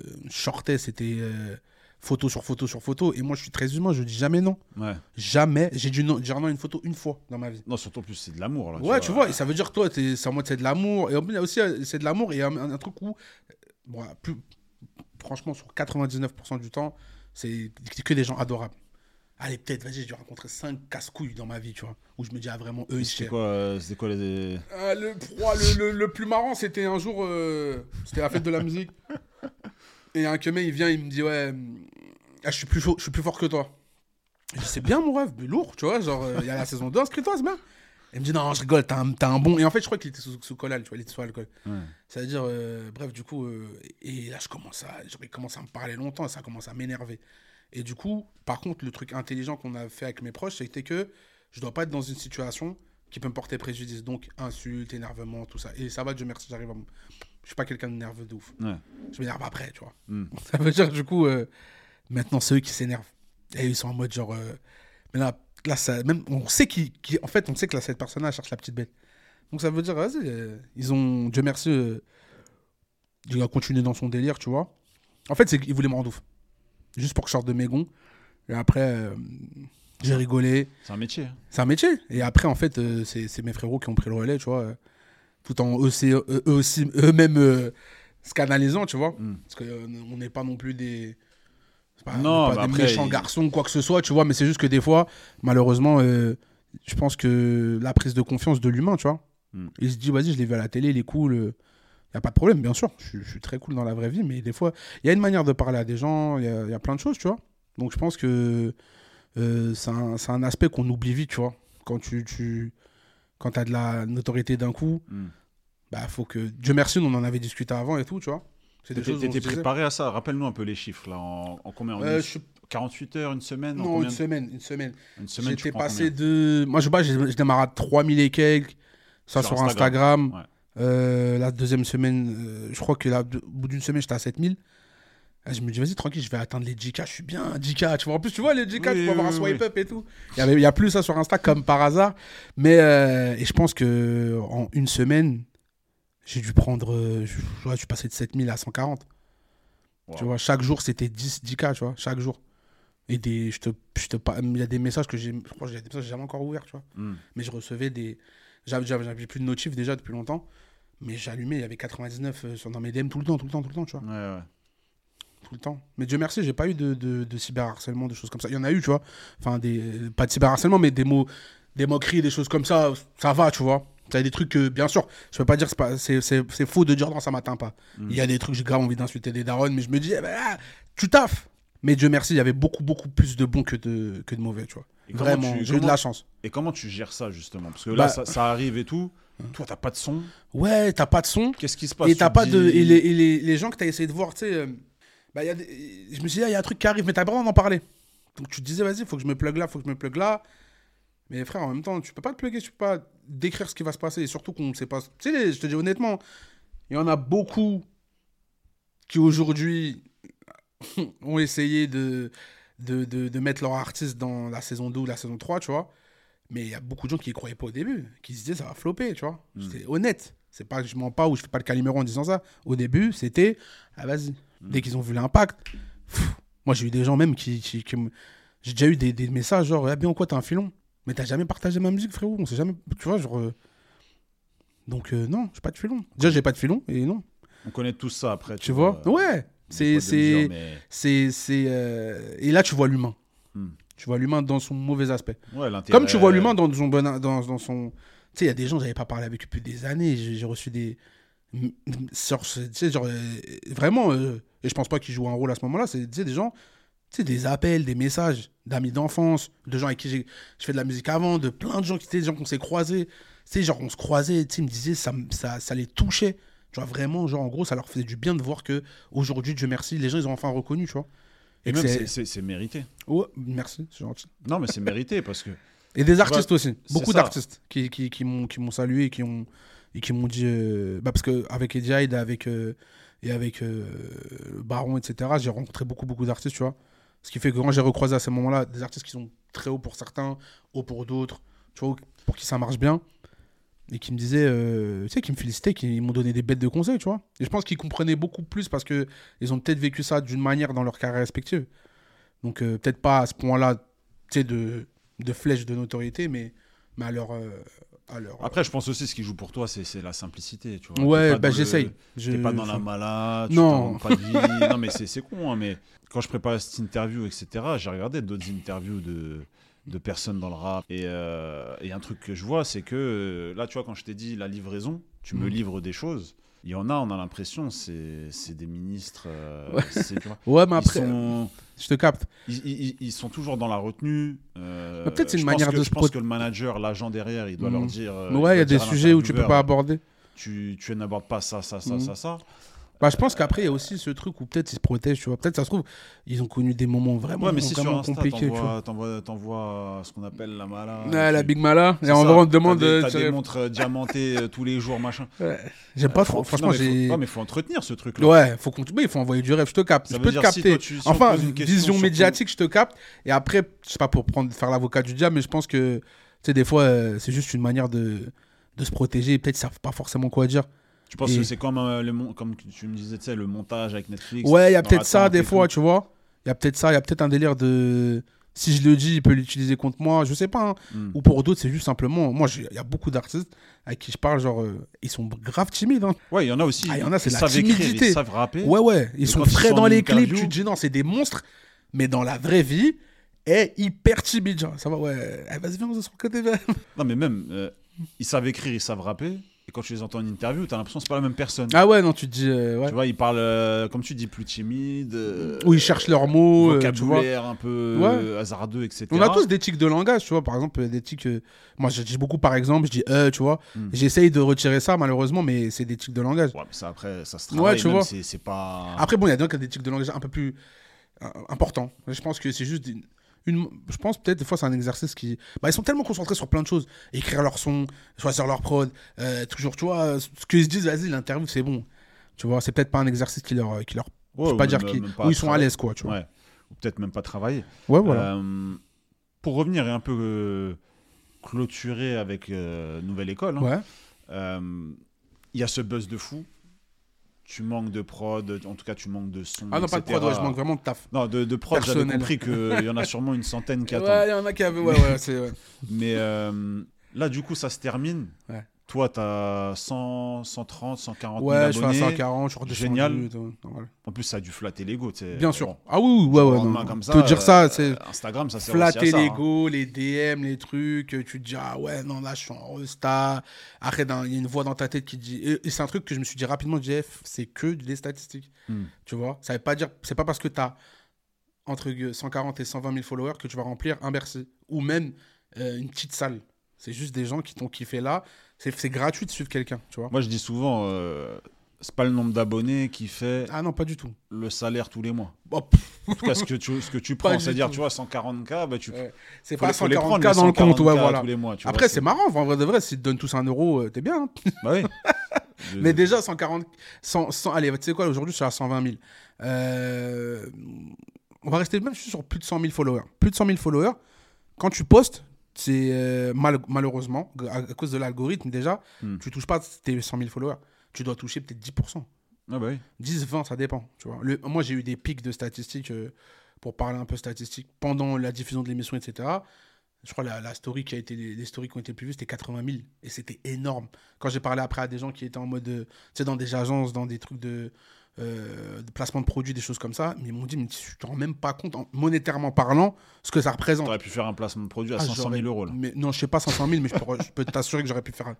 c'était. euh, photo sur photo sur photo. Et moi, je suis très humain, je dis jamais non. Ouais. Jamais. J'ai dû non- dire non à une photo une fois dans ma vie. Non, surtout plus, c'est de l'amour. Là, Ouais, tu vois, et ça veut dire que toi, c'est en mode c'est de l'amour. Et en plus, il y a aussi, c'est de l'amour. Et il y a un, un truc où, bon, plus, franchement, sur 99% du temps, c'est que des gens adorables. Allez, peut-être, vas-y, j'ai dû rencontrer 5 casse-couilles dans ma vie, tu vois. Où je me dis, ah, vraiment, eux, ils C'était quoi, euh, c'était quoi les. Ah, le, le, le- le plus marrant, c'était un jour, euh, c'était la fête de la musique. Et un keumé, il vient, il me dit, ouais, hum, ah, je, suis plus chaud- je suis plus fort que toi. Je dis, c'est bien, mon rêve, mais lourd, tu vois, genre, euh, il y a la saison 2, inscris-toi, c'est bien. Il me dit, non, je rigole, t'as un, t'as un bon. Et en fait, je crois qu'il était sous, sous collal, tu vois, il était sous alcool. Ouais. Ça veut dire, euh, bref, du coup, euh, et là, je commence à, commence à me parler longtemps, et ça commence à m'énerver. Et du coup, par contre, le truc intelligent qu'on a fait avec mes proches, c'était que je dois pas être dans une situation qui peut me porter préjudice. Donc, insultes, énervement, tout ça. Et ça va, Dieu merci, j'arrive à. Je suis pas quelqu'un de nerveux de ouf. Ouais. Je m'énerve après, tu vois. Hmm. <laughs> Ça veut dire, du coup, euh, maintenant, c'est eux qui s'énervent. Et ils sont en mode genre. euh, mais là, là ça, même, on sait qui, en fait, on sait que là, cette personne-là cherche la petite bête. Donc ça veut dire, vas-y, euh, ils ont, Dieu merci, il a continué dans son délire, tu vois. En fait, c'est qu'ils voulaient me rendre ouf. Juste pour que je sorte de mes gonds. Et après, euh, j'ai rigolé. C'est un métier. hein. C'est un métier. Et après, en fait, euh, c'est c'est mes frérots qui ont pris le relais, tu vois. euh, tout en eux, c'est- eux, eux aussi, eux-mêmes euh, se canalisant, tu vois. Mm. Parce qu'on n'est pas non plus des. c'est Pas, Non, on n'est pas mais des après, méchants il- garçons ou quoi que ce soit, tu vois. Mais c'est juste que des fois, malheureusement, euh, je pense que la prise de confiance de l'humain, tu vois. Mm. Il se dit, vas-y, je l'ai vu à la télé, il est cool. Il n'y a pas de problème, bien sûr. Je, suis- je suis très cool dans la vraie vie, mais des fois, il y a une manière de parler à des gens, il y y a plein de choses, tu vois. Donc je pense que euh, c'est un, aspect qu'on oublie vite, tu vois. Quand tu, tu quand as de la notoriété d'un coup, Hmm. bah faut que. Dieu merci, on en avait discuté avant et tout, tu vois. T'étais on préparé à ça Rappelle-nous un peu les chiffres là. En, en combien en Euh, une- je suis- 48 heures, une semaine Non, combien une semaine, une semaine. Une semaine, J'étais passé de. Moi, je je je démarre à 3000 et quelques. Ça Sur sur, Instagram, Instagram. ouais. Euh, la deuxième semaine, euh, je crois que là, au bout d'une semaine, j'étais à 7000. Ah, je me dis, vas-y, tranquille, je vais atteindre les 10K. Je suis bien, 10K. Tu vois, en plus, tu vois, les 10K, Oui, tu peux avoir un swipe oui. up et tout. Il n'y a plus ça sur Insta comme par hasard. Mais, euh, et je pense que en une semaine, j'ai dû prendre. je, je suis passé de 7000 à 140. Wow. Tu vois, chaque jour, c'était 10, 10K, tu vois, chaque jour. Et des, je te, je te, il y a des messages que j'ai, je crois que j'ai jamais encore ouverts, tu vois. Hmm. Mais je recevais des. J'avais plus de notifs déjà depuis longtemps. Mais j'allumais, il y avait 99 euh, sur, dans mes DM tout le temps, tout le temps, tout le temps, tu vois. Ouais, ouais. Tout le temps. Mais Dieu merci, j'ai pas eu de, de, de cyberharcèlement, de choses comme ça. Il y en a eu, tu vois. Enfin, des, pas de cyberharcèlement, mais des mots, des moqueries, des choses comme ça, ça va, tu vois. T'as des trucs que, bien sûr, je peux pas dire, c'est, faux de dire non, ça m'atteint pas. Il y a des trucs, j'ai grave envie d'insulter des darons, mais je me dis, eh ben, ah, tu taffes. Mais Dieu merci, il y avait beaucoup, beaucoup plus de bons que de, que de mauvais, tu vois. Et Vraiment, tu- j'ai eu de la chance. Et comment tu gères ça justement? Parce que Bah- là, ça, ça arrive et tout. Toi, t'as pas de son. Ouais, t'as pas de son. Qu'est-ce qui se passe? Et t'as pas de. Et les, et les, les gens que t'as essayé de voir, tu sais. euh, bah, y a des- je me suis dit, il y a un truc qui arrive, mais t'as pas droit d'en parler. Donc tu te disais, vas-y, faut que je me plug là, faut que je me plug là. Mais frère, en même temps, tu peux pas te plugger, tu peux pas décrire ce qui va se passer. Et surtout qu'on sait pas. Tu sais, je te dis honnêtement, il y en a beaucoup qui aujourd'hui <laughs> ont essayé de, de, de, de mettre leur artiste dans la saison 2 ou la saison 3, tu vois. Mais il y a beaucoup de gens qui y croyaient pas au début, qui se disaient ça va flopper, tu vois. C'était honnête. C'est pas que je mens pas ou je fais pas le calimero en disant ça. Au début, c'était ah vas-y. Dès qu'ils ont vu l'impact, moi j'ai eu des gens même qui, qui, qui me- j'ai déjà eu des, des messages genre ah bien quoi t'as un filon, mais t'as jamais partagé ma musique frérot, on sait jamais, tu vois genre. euh, Donc euh, non, j'ai pas de filon. Déjà j'ai pas de filon et non. On connaît tous ça après. Tu vois? euh, Ouais. C'est c'est mais- c'est c'est euh, et là tu vois l'humain. Hmm. Tu vois l'humain dans son mauvais aspect. Ouais, Comme tu vois l'humain dans son bon dans, dans son tu sais il y a des gens j'avais pas parlé avec depuis des années, j'ai reçu des sur ce- tu sais genre euh, vraiment euh, et je pense pas qu'ils jouent un rôle à ce moment-là, c'est des gens tu sais des appels, des messages d'amis d'enfance, de gens avec qui j'ai je fais de la musique avant, de plein de gens qui étaient des gens qu'on s'est croisés, tu sais genre on se croisait, tu me disaient ça ça ça les touchait. Tu vois vraiment genre en gros ça leur faisait du bien de voir que aujourd'hui Dieu merci, les gens ils ont enfin reconnu, tu vois. Et même, c'est- mérité. Ouais, merci, c'est gentil. Non, mais c'est mérité parce que. <laughs> Et des artistes aussi. Beaucoup d'artistes qui, qui, qui m'ont qui m'ont salué et qui ont et qui m'ont dit euh, bah parce que avec Eddie Hyde avec euh, et avec euh, Baron etc. J'ai rencontré beaucoup beaucoup d'artistes tu vois. Ce qui fait que quand j'ai recroisé à ce moment-là des artistes qui sont très hauts pour certains, hauts pour d'autres, tu vois pour qui ça marche bien et qui me disaient euh, tu sais qui me félicitaient, qui m'ont donné des bêtes de conseils tu vois. Et je pense qu'ils comprenaient beaucoup plus parce que ils ont peut-être vécu ça d'une manière dans leur carrière respective. Donc euh, peut-être pas à ce point-là, tu sais, de, de flèche de notoriété, mais, mais à leur. euh, à leur Après, je pense aussi ce qui joue pour toi, c'est la simplicité. Tu vois. Ouais, bah, j'essaye. Je- T'es pas dans la je- mala, tu Non. t'inventes pas de vie. <laughs> non, mais c'est c'est con, hein, mais quand je préparais cette interview, etc., j'ai regardé d'autres interviews de, de personnes dans le rap. Et, euh, et un truc que je vois, c'est que euh, là, tu vois, quand je t'ai dit la livraison, tu me Mhm. livres des choses. Il y en a, on a l'impression, c'est des ministres. euh, Ouais. <laughs> mais après, sont, je te capte. ils, ils- ils sont toujours dans la retenue. euh, Mais peut-être c'est une manière que- de Je se pense que le manager, l'agent derrière, il doit Mhm. leur dire. euh, Mais ouais, il y a des dire sujets où tu peux pas aborder. Tu, tu n'abordes pas ça, ça, ça, Mhm. ça, ça. Bah, je pense qu'après, il y a aussi ce truc où peut-être ils se protègent, tu vois. Peut-être ça se trouve, ils ont connu des moments vraiment, Ouais, mais si sur Insta, compliqués, tu vois. t'envoies, t'envoies, t'envoies ce qu'on appelle la mala. Ouais, la Big Mala, et vrai, on te t'as demande des- de T'as tirer- des montres euh, diamantées euh, tous les jours, machin. <laughs> Ouais. J'aime pas Faut- trop. faut- Franchement, non, j'ai. Ouais, mais faut entretenir ce truc-là. Ouais, faut qu'on... oui, il faut envoyer du rêve, je te capte. Ça je peux te si capter. toi, tu- si on enfin, une vision médiatique, je te capte. Et après, je sais pas pour prendre, faire l'avocat du diable, mais je pense que, tu sais, des fois, euh, c'est juste une manière de, de se protéger. Peut-être qu'ils savent pas forcément quoi dire. Tu penses Et- que c'est comme, euh, le comme tu me disais, tu sais, le montage avec Netflix Ouais, il y a peut-être ça des fois, tu vois. Il y a peut-être ça, il y a peut-être un délire de. Si je le dis, il peut l'utiliser contre moi, je sais pas. hein. Hmm. Ou pour d'autres, c'est juste simplement. Moi, il y a beaucoup d'artistes avec qui je parle, genre, euh, ils sont grave timides. hein. Ouais, il y en a aussi. Ah, il y en a, c'est ils la savent écrire, ils savent rapper. Ouais, ouais, ils Et sont ils frais sont dans les clips. Tu te dis non, c'est des monstres, mais dans la vraie vie, est hyper timide. Genre, ça va, ouais. Eh, vas-y, viens, on se côté. Non, mais même, euh, ils savent écrire, ils savent rapper. Et quand tu les entends en interview, t'as l'impression que c'est pas la même personne. Ah ouais, non, tu te dis. euh, ouais. Tu vois, ils parlent, euh, comme tu dis, plus timide. euh, Où ils cherchent leurs mots, euh, tu vocabulaire un peu Ouais. hasardeux, etc. On a tous des tics de langage, tu vois. Par exemple, des tics. Moi, je dis beaucoup, par exemple, je dis euh, tu vois. Hmm. J'essaye de retirer ça, malheureusement, mais c'est des tics de langage. Ouais, mais ça, après, ça se Ouais, travaille. tu même, vois. c'est- C'est pas. Après, bon, il y a ont des tics de langage un peu plus importants. Je pense que c'est juste une, Je pense peut-être des fois c'est un exercice qui. Bah, ils sont tellement concentrés sur plein de choses. Écrire leur son, choisir leur prod, euh, toujours, tu vois, ce qu'ils se disent, vas-y, l'interview, c'est bon. Tu vois, c'est peut-être pas un exercice qui leur. Qui leur Ouais, je peux ou pas dire même- qui, même pas où ils sont à l'aise, quoi, tu vois. Ouais. Ou peut-être même pas travailler. Ouais, voilà. Euh, pour revenir et un peu euh, clôturer avec euh, Nouvelle École, hein, ouais. euh, il y a ce buzz de fou. Tu manques de prod, en tout cas tu manques de son. Ah non, pas de prod, ouais, je manque vraiment de taf. Non, de, de prod, j'avais compris qu'il y en a sûrement une centaine qui <laughs> attendent. Ouais, il y en a qui avaient. Ouais, ouais, c'est. ouais. <laughs> Mais euh, là, du coup, ça se termine. Ouais. Toi, tu as 100, 130, 140 Ouais, 000 je suis à abonnés. 140, je suis Génial. En plus, ça a dû flatter l'ego. tu sais. Bien sûr. Bon, Ah oui, ouais, ouais. non. comme Te dire ça, euh, c'est. Instagram, ça sert flatter ça, hein. l'ego, les DM, les trucs, euh, tu te dis ah ouais non là je suis en resta. Après dans- il y a une voix dans ta tête qui dit et, et c'est un truc que je me suis dit rapidement Jeff, c'est que des statistiques. Hmm. Tu vois, ça veut pas dire c'est pas parce que tu as entre gue- 140 et 120 000 followers que tu vas remplir un Bercy ou même euh, une petite salle. C'est juste des gens qui t'ont kiffé là, c'est c'est gratuit de suivre quelqu'un, tu vois. Moi, je dis souvent, euh, c'est pas le nombre d'abonnés qui fait Ah non, pas du tout. le salaire tous les mois. Oh, pff, En tout cas, ce que tu, ce que tu <laughs> prends, c'est-à-dire, tu vois, 140K, bah, tu Ouais. c'est pas les- faut les 140 prendre, k les dans le compte, 140K ouais, voilà. tous les mois. tu Après, c'est marrant, en vrai de vrai, s'ils te donnent tous un euro, euh, t'es bien. hein. <laughs> Bah oui. <laughs> Mais déjà, 140. 100, 100 allez, tu sais quoi, aujourd'hui, je suis à 120 000. Euh, on va rester même sur plus de 100 000 followers. Plus de 100 000 followers, quand tu postes, c'est euh, mal- malheureusement, à, à cause de l'algorithme déjà, Hmm. tu touches pas tes 100 000 followers. Tu dois toucher peut-être 10%. Ah bah oui. 10, 20, ça dépend. Tu vois. Le, moi, j'ai eu des pics de statistiques, euh, pour parler un peu statistiques, pendant la diffusion de l'émission, etc. Je crois la, la story qui a été, les, les stories qui ont été plus vues, c'était 80 000. Et c'était énorme. Quand j'ai parlé après à des gens qui étaient en mode, euh, tu sais, dans des agences, dans des trucs de, euh, de placement de produits, des choses comme ça, mais ils m'ont dit, mais tu te rends même pas compte, en- monétairement parlant, ce que ça représente. T'aurais pu faire un placement de produit à Ah, 500 000 j'aurais- euros. Là. Mais, non, je sais pas 500 000, mais je peux, t'assurer que j'aurais pu faire. un-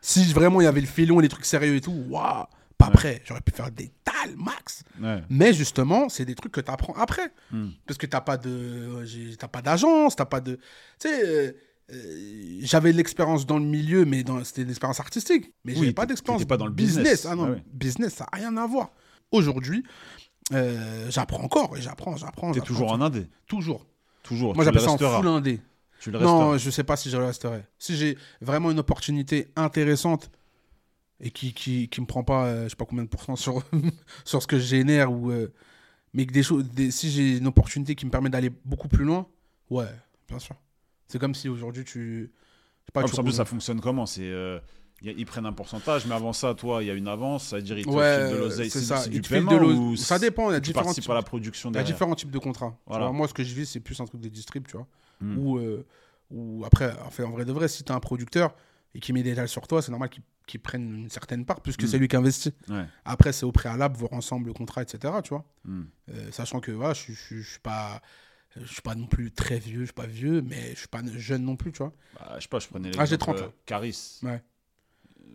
Si vraiment il y avait le filon et les trucs sérieux et tout, waouh, pas Ouais. prêt. J'aurais pu faire des tales max. Ouais. Mais justement, c'est des trucs que tu apprends après. Hmm. Parce que t'as pas de, t'as pas d'agence, t'as pas de, tu sais, euh, euh, j'avais de l'expérience dans le milieu, mais c'était une expérience artistique. Mais Oui, j'avais pas d'expérience pas dans le business. Ah non, Ah ouais. business, ça a rien à voir. Aujourd'hui, euh, j'apprends encore et j'apprends, j'apprends. T'es toujours en indé. Toujours. Toujours. Moi, le j'appelle ça en full indé. Tu le. Non, je sais pas si je resterai. Si j'ai vraiment une opportunité intéressante et qui, qui, qui me prend pas, euh, je sais pas combien de pourcents sur, <laughs> sur ce que je génère, ou, euh, mais que des choses, des- si j'ai une opportunité qui me permet d'aller beaucoup plus loin, ouais, bien sûr. C'est comme si aujourd'hui tu. je sais pas, Ah, tu qu'en plus, ça fonctionne comment? C'est ils prennent un pourcentage, mais avant ça, toi, il y a une avance, ça veut dire ils te Ouais, filent de l'oseille. c'est ça. du de paiement l'oseille. ou Ça dépend, il y a différents types. à la production Il y a derrière. différents types de contrats. Tu Voilà. vois, moi, ce que je vis, c'est plus un truc de distrib, tu vois. Hmm. Ou, euh, ou après, enfin, en vrai de vrai, si tu un producteur et qui met des détails sur toi, c'est normal qu'il qu'il prenne une certaine part, puisque Hmm. c'est lui qui investit. Ouais. Après, c'est au préalable, voir ensemble le contrat, etc. Tu vois. Hmm. Euh, sachant que voilà, je, je suis pas. Je suis pas non plus très vieux, je suis pas vieux, mais je suis pas jeune non plus, tu vois. Bah, je sais pas, je prenais Ah, j'ai l'exemple, 30 ans. euh, Caris. Ouais.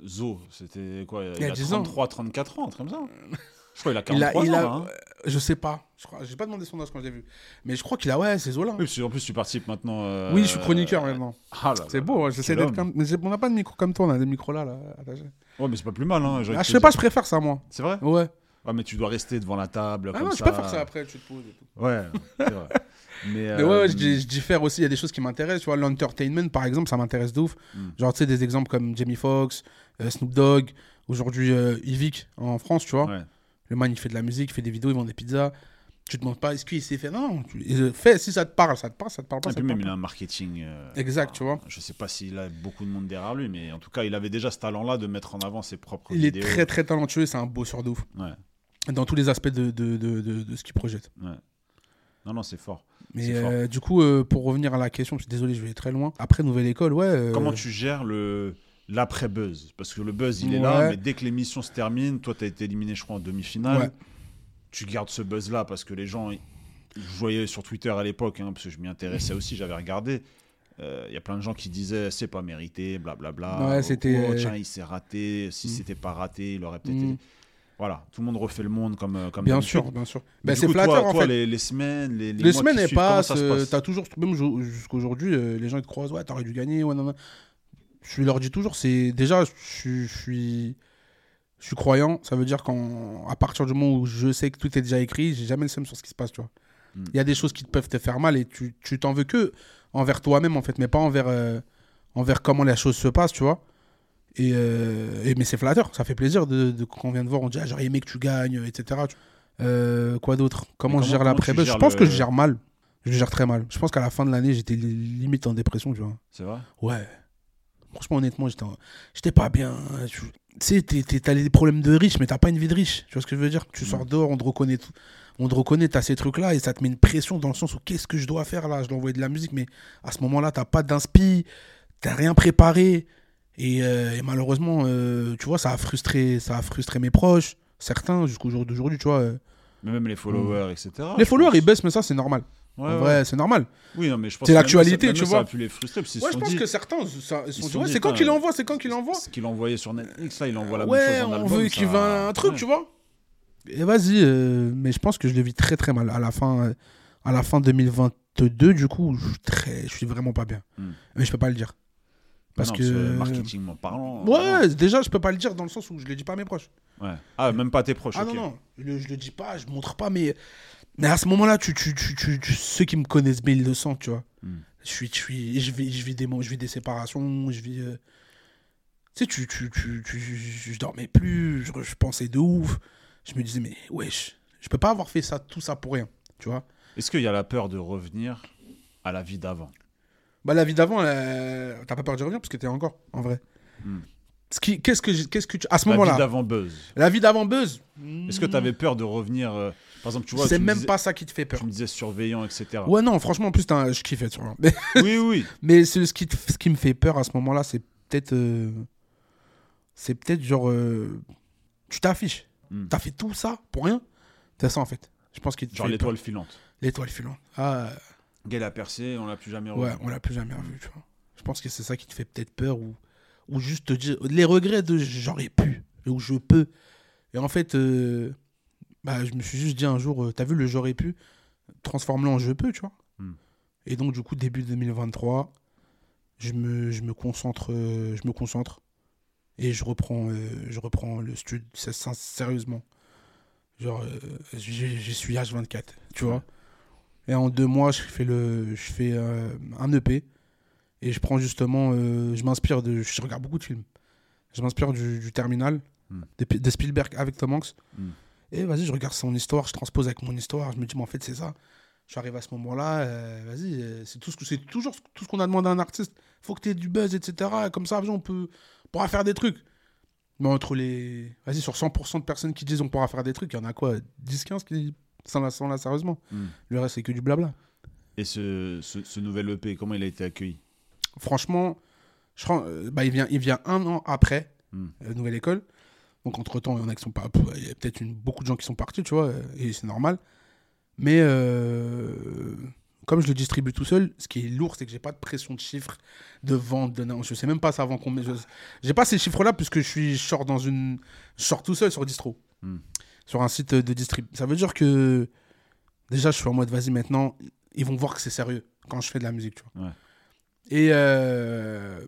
Zo, c'était quoi Il, y a a 10 ans. 33, 34 ans, un truc comme ça. <laughs> Je crois qu'il a Il a, 43 il ans. a- hein. je sais pas, je crois, j'ai pas demandé son âge quand j'ai vu, mais je crois qu'il a ouais, c'est Zola. Oui, parce qu'en plus, tu participes maintenant. euh, Oui, je suis chroniqueur maintenant. Ah là C'est beau, hein, j'essaie d'être comme. Mais on n'a pas de micro comme toi, on a des micros là, là attachés. Ouais, mais c'est pas plus mal. Hein, Ah, je sais pas, je préfère ça moi. C'est vrai? Ouais. Ouais, mais tu dois rester devant la table. Ah comme non, je ça. peux faire ça après, tu te poses et tout. Ouais, c'est vrai. <laughs> Mais, Mais euh, ouais, je, je diffère aussi. Il y a des choses qui m'intéressent. Tu vois, l'entertainment, par exemple, ça m'intéresse de ouf. Mm. Genre, tu sais, des exemples comme Jamie Foxx, euh, Snoop Dogg, aujourd'hui euh, Yvick en France, tu vois. ouais. Le man, il fait de la musique, il fait des vidéos, il vend des pizzas. Tu te demandes pas, est-ce qu'il s'est fait? Non, tu- il fait, si ça te parle, ça te parle, ça te parle pas, Et ça puis te même, parle il a un marketing. euh, Exact, tu vois. Je sais pas s'il a beaucoup de monde derrière lui, mais en tout cas, il avait déjà ce talent-là de mettre en avant ses propres Il est très, très talentueux, c'est un de ouf. Ouais, Dans tous les aspects de, de, de, de, de ce qu'il projette. ouais. Non, non, c'est fort. Mais euh, du coup, euh, pour revenir à la question, je suis désolé, je vais très loin. Après Nouvelle École, ouais. euh, Comment tu gères le l'après-buzz? Parce que le buzz, il est là, Ouais. mais dès que l'émission se termine, toi, tu as été éliminé, je crois, en demi-finale. Ouais. Tu gardes ce buzz-là parce que les gens, je voyais sur Twitter à l'époque, hein, parce que je m'y intéressais aussi, j'avais regardé. Il y a plein de gens qui disaient c'est pas mérité, blablabla. Ouais, Oh, c'était, oh, tiens, il s'est raté. Si Mm. c'était pas raté, il aurait peut-être. Mm. Voilà, tout le monde refait le monde comme, euh, comme Bien sûr, bien sûr. Bah, c'est flatteur en fait. Les, les semaines, les, les Les mois semaines, qui elles passent. euh, T'as toujours, même jo- jusqu'aujourd'hui, euh, les gens ils te croisent, ouais, t'aurais dû gagner, ouais, non, non. Je leur dis toujours, c'est déjà, je suis, je suis, croyant. Ça veut dire qu'à partir du moment où je sais que tout est déjà écrit, j'ai jamais le seum sur ce qui se passe, tu vois. Il Mm. y a des choses qui peuvent te faire mal et tu, tu t'en veux que envers toi-même en fait, mais pas envers, euh, envers comment les choses se passent, tu vois. Et, euh, et- mais c'est flatteur, ça fait plaisir de, de quand on vient de voir, on dit ah, j'aurais aimé que tu gagnes, etc. tu- Euh, quoi d'autre? Comment comment- je gère tu buzz Je pense que je gère mal. Je gère très mal. Je pense qu'à la fin de l'année, j'étais li- limite en dépression, tu vois. C'est vrai? Ouais. Franchement, honnêtement, j'étais en- j'étais pas bien. Tu tu sais, t'as des problèmes de riche, mais t'as pas une vie de riche. Tu vois ce que je veux dire? Tu sors dehors, on te reconnaît tout. On te reconnaît, t'as ces trucs-là, et ça te met une pression dans le sens où qu'est-ce que je dois faire là? Je dois envoyer de la musique, mais à ce moment-là, t'as pas d'inspi, t'as rien préparé. Et, euh, et malheureusement, euh, tu vois, ça a frustré, ça a frustré mes proches, certains jusqu'au jour d'aujourd'hui, tu vois. euh. Mais même les followers, etc. les followers, pense. ils baissent, mais ça, c'est normal. Ouais, en ouais. vrai, c'est normal. Oui, non, mais je pense C'est l'actualité, ça- tu vois. Ça a pu les frustrer. Parce qu'ils Ouais, je pense dit, que certains, ça, ils sont dit, c'est quand qu'il envoie, c'est quand qu'il envoie. Ce qu'il envoyait sur Netflix, là, il envoie la ouais, même chose en on album. veut qu'il ça- un truc, tu vois. Et vas-y, euh, mais je pense que je le vis très très mal. À la fin, à la fin 2022, du coup, je suis, très, je suis vraiment pas bien. Hmm. Mais je peux pas le dire. Parce Non, que. marketing en parlant. Ouais, déjà, je peux pas le dire dans le sens où je le dis pas à mes proches. ouais. Ah, même pas tes proches. Ah non, non, je le, je le dis pas, je montre pas, mais. Mais à ce moment-là, tu, tu, tu, ceux qui me connaissent bien, ils le sentent, tu vois. Hmm. Je, suis, je, suis, je, vis, je, vis des, je vis des séparations, je vis. euh, Tu sais, tu, tu, je, je dormais plus, je, je pensais de ouf. Je me disais, mais wesh, je peux pas avoir fait ça, tout ça pour rien, tu vois. Est-ce qu'il y a la peur de revenir à la vie d'avant? Bah, la vie d'avant, euh, t'as pas peur de revenir parce que t'es encore, en vrai. Hmm. Ce qui- Qu'est-ce que, qu'est-ce que tu. À ce La vie moment-là, d'avant buzz. la vie d'avant buzz. Est-ce que tu avais peur de revenir euh, Par exemple, tu vois, C'est même disais- pas ça qui te fait peur. Tu me disais surveillant, etc. Ouais, non, franchement, en plus, je kiffais, tu vois. <laughs> Mais, Oui, oui. mais ce, ce qui, ce qui me fait peur à ce moment-là, c'est peut-être. euh, c'est peut-être genre. euh, tu t'affiches. Hmm. T'as fait tout ça pour rien C'est ça, en fait. Je pense qu'il Genre l'étoile filante. L'étoile filante. Ah, Gay a percé, on l'a plus jamais revu. ouais, on l'a plus jamais revu, tu vois. Je pense que c'est ça qui te fait peut-être peur ou, ou juste te dire. Les regrets de j'aurais pu, ou je peux. Et en fait, euh, bah, je me suis juste dit un jour, euh, t'as vu le j'aurais pu? Transforme-le en je peux, tu vois. Hmm. Et donc, du coup, début 2023, je me, je me concentre, euh, je me concentre et je reprends, je reprends le stud sérieusement. Genre, j'y j'y suis H24, tu vois. Et en deux mois, je fais, le, je fais euh, un EP et je prends justement, euh, je m'inspire de, je regarde beaucoup de films. Je m'inspire du, du Terminal, Hmm. de, de Spielberg avec Tom Hanks. Hmm. Et vas-y, je regarde son histoire, je transpose avec mon histoire, je me dis, mais en fait, c'est ça. Je suis arrivé à ce moment-là, euh, vas-y, c'est tout ce que- c'est toujours tout ce qu'on a demandé à un artiste. faut que tu aies du buzz, etc. Comme ça, on peut, On pourra faire des trucs. Mais entre les. Vas-y, sur 100% de personnes qui disent on pourra faire des trucs, il y en a quoi 10-15 qui s'en là, là sérieusement. Hmm. Le reste, c'est que du blabla. Et ce, ce, ce nouvel EP, comment il a été accueilli? Franchement, je crois, euh, bah, il, vient, il vient un an après Hmm. la nouvelle école. Donc, entre-temps, il y en a qui sont pas. Il y a peut-être beaucoup de gens qui sont partis, tu vois, euh, et c'est normal. Mais euh, comme je le distribue tout seul, ce qui est lourd, c'est que j'ai pas de pression de chiffres, de vente, de non, je sais même pas ça avant combien. je- J'ai pas ces chiffres-là puisque je suis je sors dans une, je sors tout seul sur distro, Hmm. Sur un site de distrib. Ça veut dire que déjà je suis en mode vas-y maintenant, ils vont voir que c'est sérieux quand je fais de la musique, tu vois. Ouais. Et euh,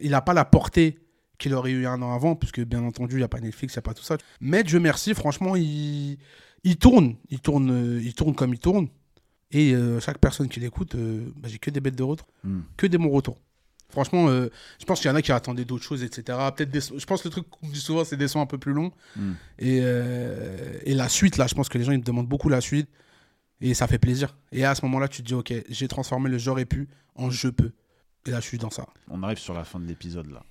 il a pas la portée qu'il aurait eu un an avant, puisque bien entendu, il n'y a pas Netflix, il n'y a pas tout ça. Mais Dieu merci, franchement, il, il tourne. Il tourne, il tourne comme il tourne. Et euh, chaque personne qui l'écoute, euh, bah, j'ai que des bêtes de retour, Hmm. que des bons retours. Franchement, euh, je pense qu'il y en a qui attendaient d'autres choses, etc. Peut-être des- je pense que le truc qu'on dit souvent, c'est des sons un peu plus longs. Hmm. Et, euh, et la suite, là, je pense que les gens, ils me demandent beaucoup la suite. Et ça fait plaisir. Et à ce moment-là, tu te dis, OK, j'ai transformé le j'aurais pu en je peux. Et là, je suis dans ça. On arrive sur la fin de l'épisode là.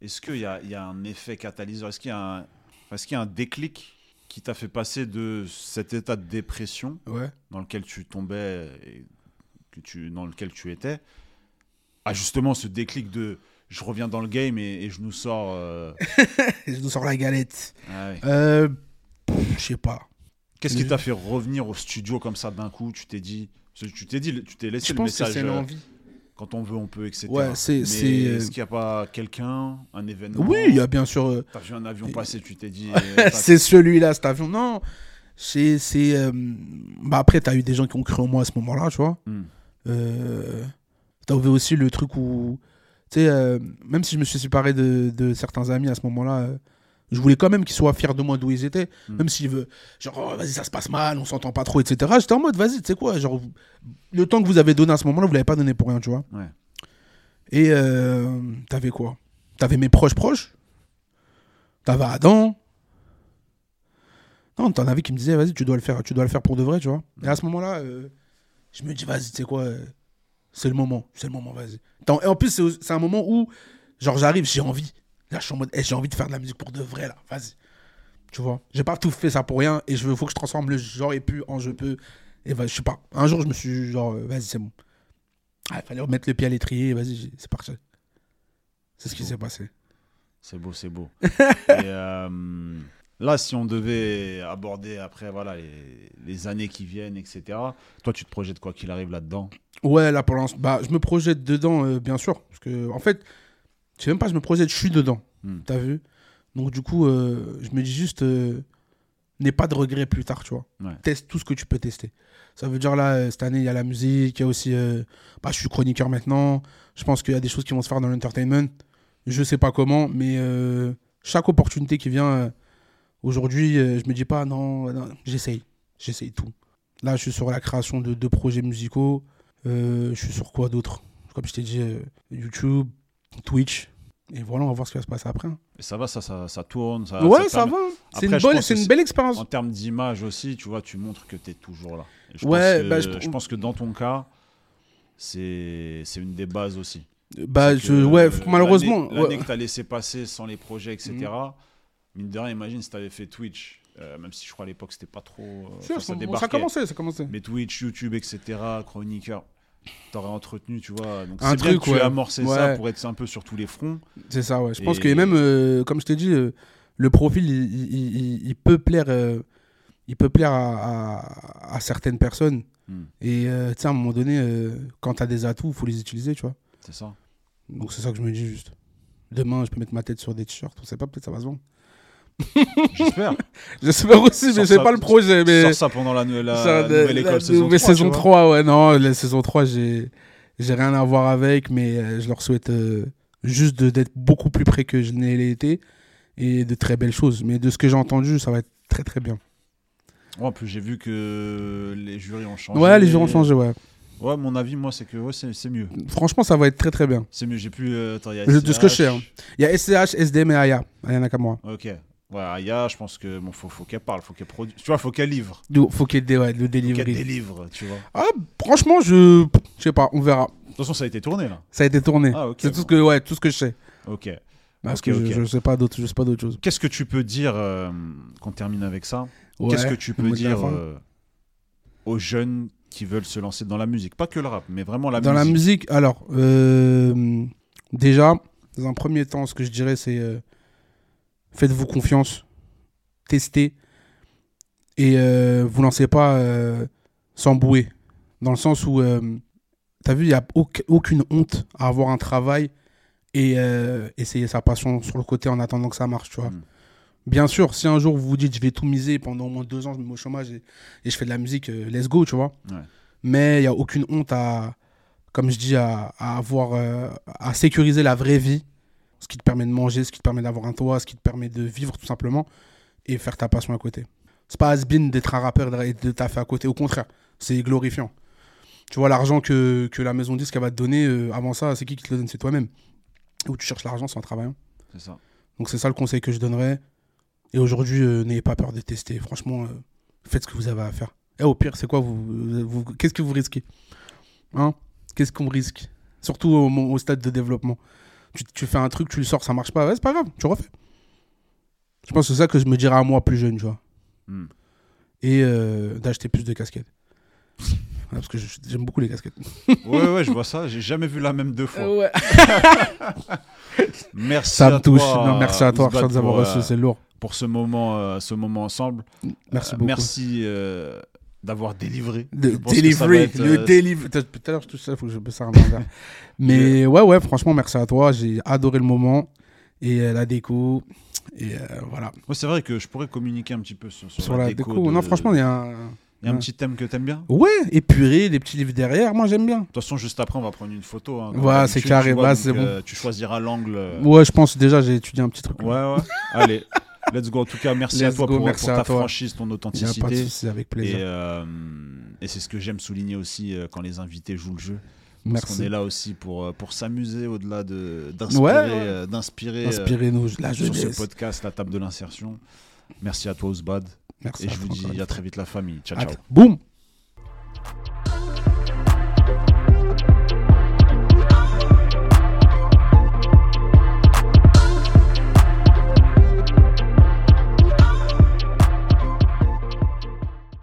Est-ce qu'il y a, y a un effet catalyseur? Est-ce qu'il y, a un- est-ce qu'il y a un déclic qui t'a fait passer de cet état de dépression Ouais. dans lequel tu tombais et que tu, dans lequel tu étais à justement ce déclic de je reviens dans le game et, et je nous sors. euh, <laughs> je nous sors la galette. ah ouais. Euh, je sais pas. Qu'est-ce qui t'a fait revenir au studio comme ça d'un coup? Tu t'es dit, tu t'es dit, tu t'es laissé Je le pense que message. c'est euh, l'envie. quand on veut, on peut, etc. Ouais, c'est- Mais c'est, Est-ce qu'il n'y a pas quelqu'un, un événement? Oui, il y a bien sûr. T'as vu un avion passer, tu t'es dit. <laughs> c'est celui-là, cet avion. Non, c'est. c'est bah après, t'as eu des gens qui ont cru en moi à ce moment-là, tu vois. Hmm. Euh, t'as vu aussi le truc où. Tu sais, euh, même si je me suis séparé de, de certains amis à ce moment-là, euh, je voulais quand même qu'ils soient fiers de moi d'où ils étaient. Mm. Même s'ils veulent. Genre, oh, vas-y, ça se passe mal, on s'entend pas trop, etc. J'étais en mode, vas-y, tu sais quoi, genre, le temps que vous avez donné à ce moment-là, vous l'avez pas donné pour rien, tu vois. Ouais. Et euh, t'avais quoi? T'avais mes proches proches? T'avais Adam? Non, t'en avais qui me disaient, vas-y, tu dois le faire, tu dois le faire pour de vrai, tu vois. Et à ce moment-là, je me dis, vas-y, tu sais quoi, c'est le moment, c'est le moment, vas-y. Et en plus, c'est un moment où, genre, j'arrive, j'ai envie. Là, je suis en mode, eh, j'ai envie de faire de la musique pour de vrai, là, vas-y. Tu vois, j'ai pas tout fait ça pour rien et je veux, faut que je transforme le j'aurais pu en je peux. Et bah, je sais pas. Un jour, je me suis genre, euh, vas-y, c'est bon. Ah, il fallait remettre le pied à l'étrier, et vas-y, c'est parti. C'est ce qui s'est passé. C'est beau, c'est beau. <laughs> Et, euh, là, si on devait aborder après voilà, les, les années qui viennent, etc., toi, tu te projettes quoi qu'il arrive là-dedans? Ouais, là pour l'instant, bah, je me projette dedans, euh, bien sûr. Parce que, en fait, je sais même pas, je me projette, je suis dedans. Hmm. T'as vu? Donc, du coup, euh, je me dis juste, euh, n'aie pas de regrets plus tard, tu vois. Ouais. Teste tout ce que tu peux tester. Ça veut dire là, euh, cette année, il y a la musique, il y a aussi. bah, je suis chroniqueur maintenant. Je pense qu'il y a des choses qui vont se faire dans l'entertainment. Je sais pas comment, mais chaque opportunité qui vient aujourd'hui, euh, je me dis pas non, non, j'essaye. J'essaye tout. Là, je suis sur la création de deux projets musicaux. Euh, je suis sur quoi d'autre? Comme je t'ai dit, euh, YouTube, Twitch. Et voilà, on va voir ce qui va se passer après. hein. Et ça va, ça, ça, ça tourne ça, ouais, ça permet- va. hein. C'est une, bonne- c'est belle expérience. En termes d'image aussi, tu vois, tu montres que tu es toujours là. Et je Ouais, pense que, bah, je- je pense que dans ton cas, c'est c'est une des bases aussi. Bah, C'est je, que ouais, malheureusement. L'année ouais. Que tu as laissé passer sans les projets, etc. Mine de rien, imagine si tu avais fait Twitch, euh, même si je crois à l'époque c'était pas trop. euh, ça, ça ça débarquait. commençait, ça commençait. Mais Twitch, YouTube, etc., chroniqueur, t'aurais entretenu, tu vois. Donc Un bien truc, que tu aies amorcé ça pour être un peu sur tous les fronts. C'est ça, ouais. Je pense que même, euh, comme je t'ai dit, euh, le profil, il, il- il- il peut plaire, euh, il peut plaire à, à- à certaines personnes. Hmm, Et tu sais, à un moment donné, quand tu as des atouts, il faut les utiliser, tu vois. c'est ça. Donc c'est ça que je me dis juste. Demain, je peux mettre ma tête sur des t-shirts, on sait pas, peut-être ça va se vendre. J'espère. <laughs> J'espère aussi, sais ça- pas le projet, mais. Sors ça pendant la, la Ça, nouvelle la- école la saison nouvelle 3. tu saison vois. 3, ouais, non, la saison 3, j'ai j'ai rien à voir avec, mais euh, je leur souhaite euh, juste d'être beaucoup plus près que je n'ai été et de très belles choses. Mais de ce que j'ai entendu, ça va être très très bien. Ouais, en plus, j'ai vu que les jurys ont changé. Ouais, les jeux ont changé, ouais. Ouais, mon avis, moi, c'est que ouais, c'est c'est mieux. Franchement, ça va être très très bien. C'est mieux, j'ai plus. euh, attends, il y a De- de ce que je sais, hein. Il y a SCH, SDM et Aya. Aya Nakamura. Ok. Ouais, Aya, je pense que bon, faut, faut qu'elle parle, faut qu'elle produise. Tu vois, faut qu'elle livre. Donc, Faut des- ouais, le Faut qu'elle délivre, tu vois. Ah, franchement, je. Je sais pas, on verra. De toute façon, ça a été tourné là. Ça a été tourné. Ah, ok, C'est tout, bon. ce que, ouais, tout ce que je sais. Ok. Parce Ok, que ok. je, sais pas d'autre, je sais pas d'autre chose. Qu'est-ce que tu peux dire, euh, qu'on termine avec ça? Ouais, Qu'est-ce que tu le peux mot de la dire fin. euh, aux jeunes qui veulent se lancer dans la musique? Pas que le rap, mais vraiment la Dans musique. la musique, alors, euh, déjà, dans un premier temps, ce que je dirais, c'est euh, faites-vous confiance, testez, et euh, vous lancez pas euh, sans bouer. Dans le sens où, euh, t'as vu, il n'y a auc- aucune honte à avoir un travail et euh, essayer sa passion sur le côté en attendant que ça marche, tu vois. Mm. Bien sûr, si un jour vous vous dites, je vais tout miser pendant au moins deux ans, je me mets au chômage et, et je fais de la musique, let's go, tu vois. Ouais. Mais il n'y a aucune honte à, comme je dis, à, à avoir, à sécuriser la vraie vie, ce qui te permet de manger, ce qui te permet d'avoir un toit, ce qui te permet de vivre tout simplement, et faire ta passion à côté. C'est pas has-been d'être un rappeur et de taffer à côté, au contraire, c'est glorifiant. Tu vois, l'argent que, que la maison disque va te donner, euh, avant ça, c'est qui qui te le donne? C'est toi-même. Où tu cherches l'argent, c'est en travaillant. C'est ça. Donc c'est ça le conseil que je donnerais. Et aujourd'hui, euh, n'ayez pas peur de tester. Franchement, euh, faites ce que vous avez à faire. Et au pire, c'est quoi vous, vous- Qu'est-ce que vous risquez? Hein? Qu'est-ce qu'on risque? Surtout au stade de développement. Tu, tu fais un truc, tu le sors, ça marche pas. Ouais, c'est pas grave, tu refais. Je pense que c'est ça que je me dirais à moi plus jeune, tu vois. Hmm. Et euh, d'acheter plus de casquettes. <laughs> Ouais, parce que j'aime beaucoup les casquettes. Ouais, ouais, je vois ça. J'ai jamais vu la même deux fois. ouais. <laughs> Merci Ça à me touche. toi, Non, merci à toi, Arshad, d'avoir pour, reçu, euh, c'est lourd. pour ce moment, euh, ce moment ensemble. Merci Euh, beaucoup. Merci euh, d'avoir délivré. De ça delivery, être, le euh, delivery. Tout à l'heure, touche ça, il faut que je un verre. <laughs> Mais ouais, ouais, franchement, merci à toi. J'ai adoré le moment et euh, la déco. Et euh, voilà. Ouais, c'est vrai que je pourrais communiquer un petit peu sur, sur Sur la déco. déco. de- Non, franchement, il y a un. il y a un petit thème que t'aimes bien? Ouais, épuré, des petits livres derrière. Moi, j'aime bien. De toute façon, juste après, on va prendre une photo. hein, Ouais, c'est carré, bah, c'est euh, Tu choisiras l'angle. Ouais, je pense déjà, j'ai étudié un petit truc. Ouais, ouais. Allez, <laughs> let's go. En tout cas, merci à toi go, pour, pour ta toi. franchise, ton Il n'y a pas de authenticité. avec Et, plaisir. euh, et c'est ce que j'aime souligner aussi euh, quand les invités jouent le jeu. Parce qu'on est là aussi pour, euh, pour s'amuser au-delà de- d'inspirer Ouais, ouais. euh, d'inspirer, euh, Inspirez-nous, la sur ce podcast, la table de l'insertion. Merci à toi, Ousbad. Merci Et je vous dis à très vite, la famille. Ciao, ciao. Boum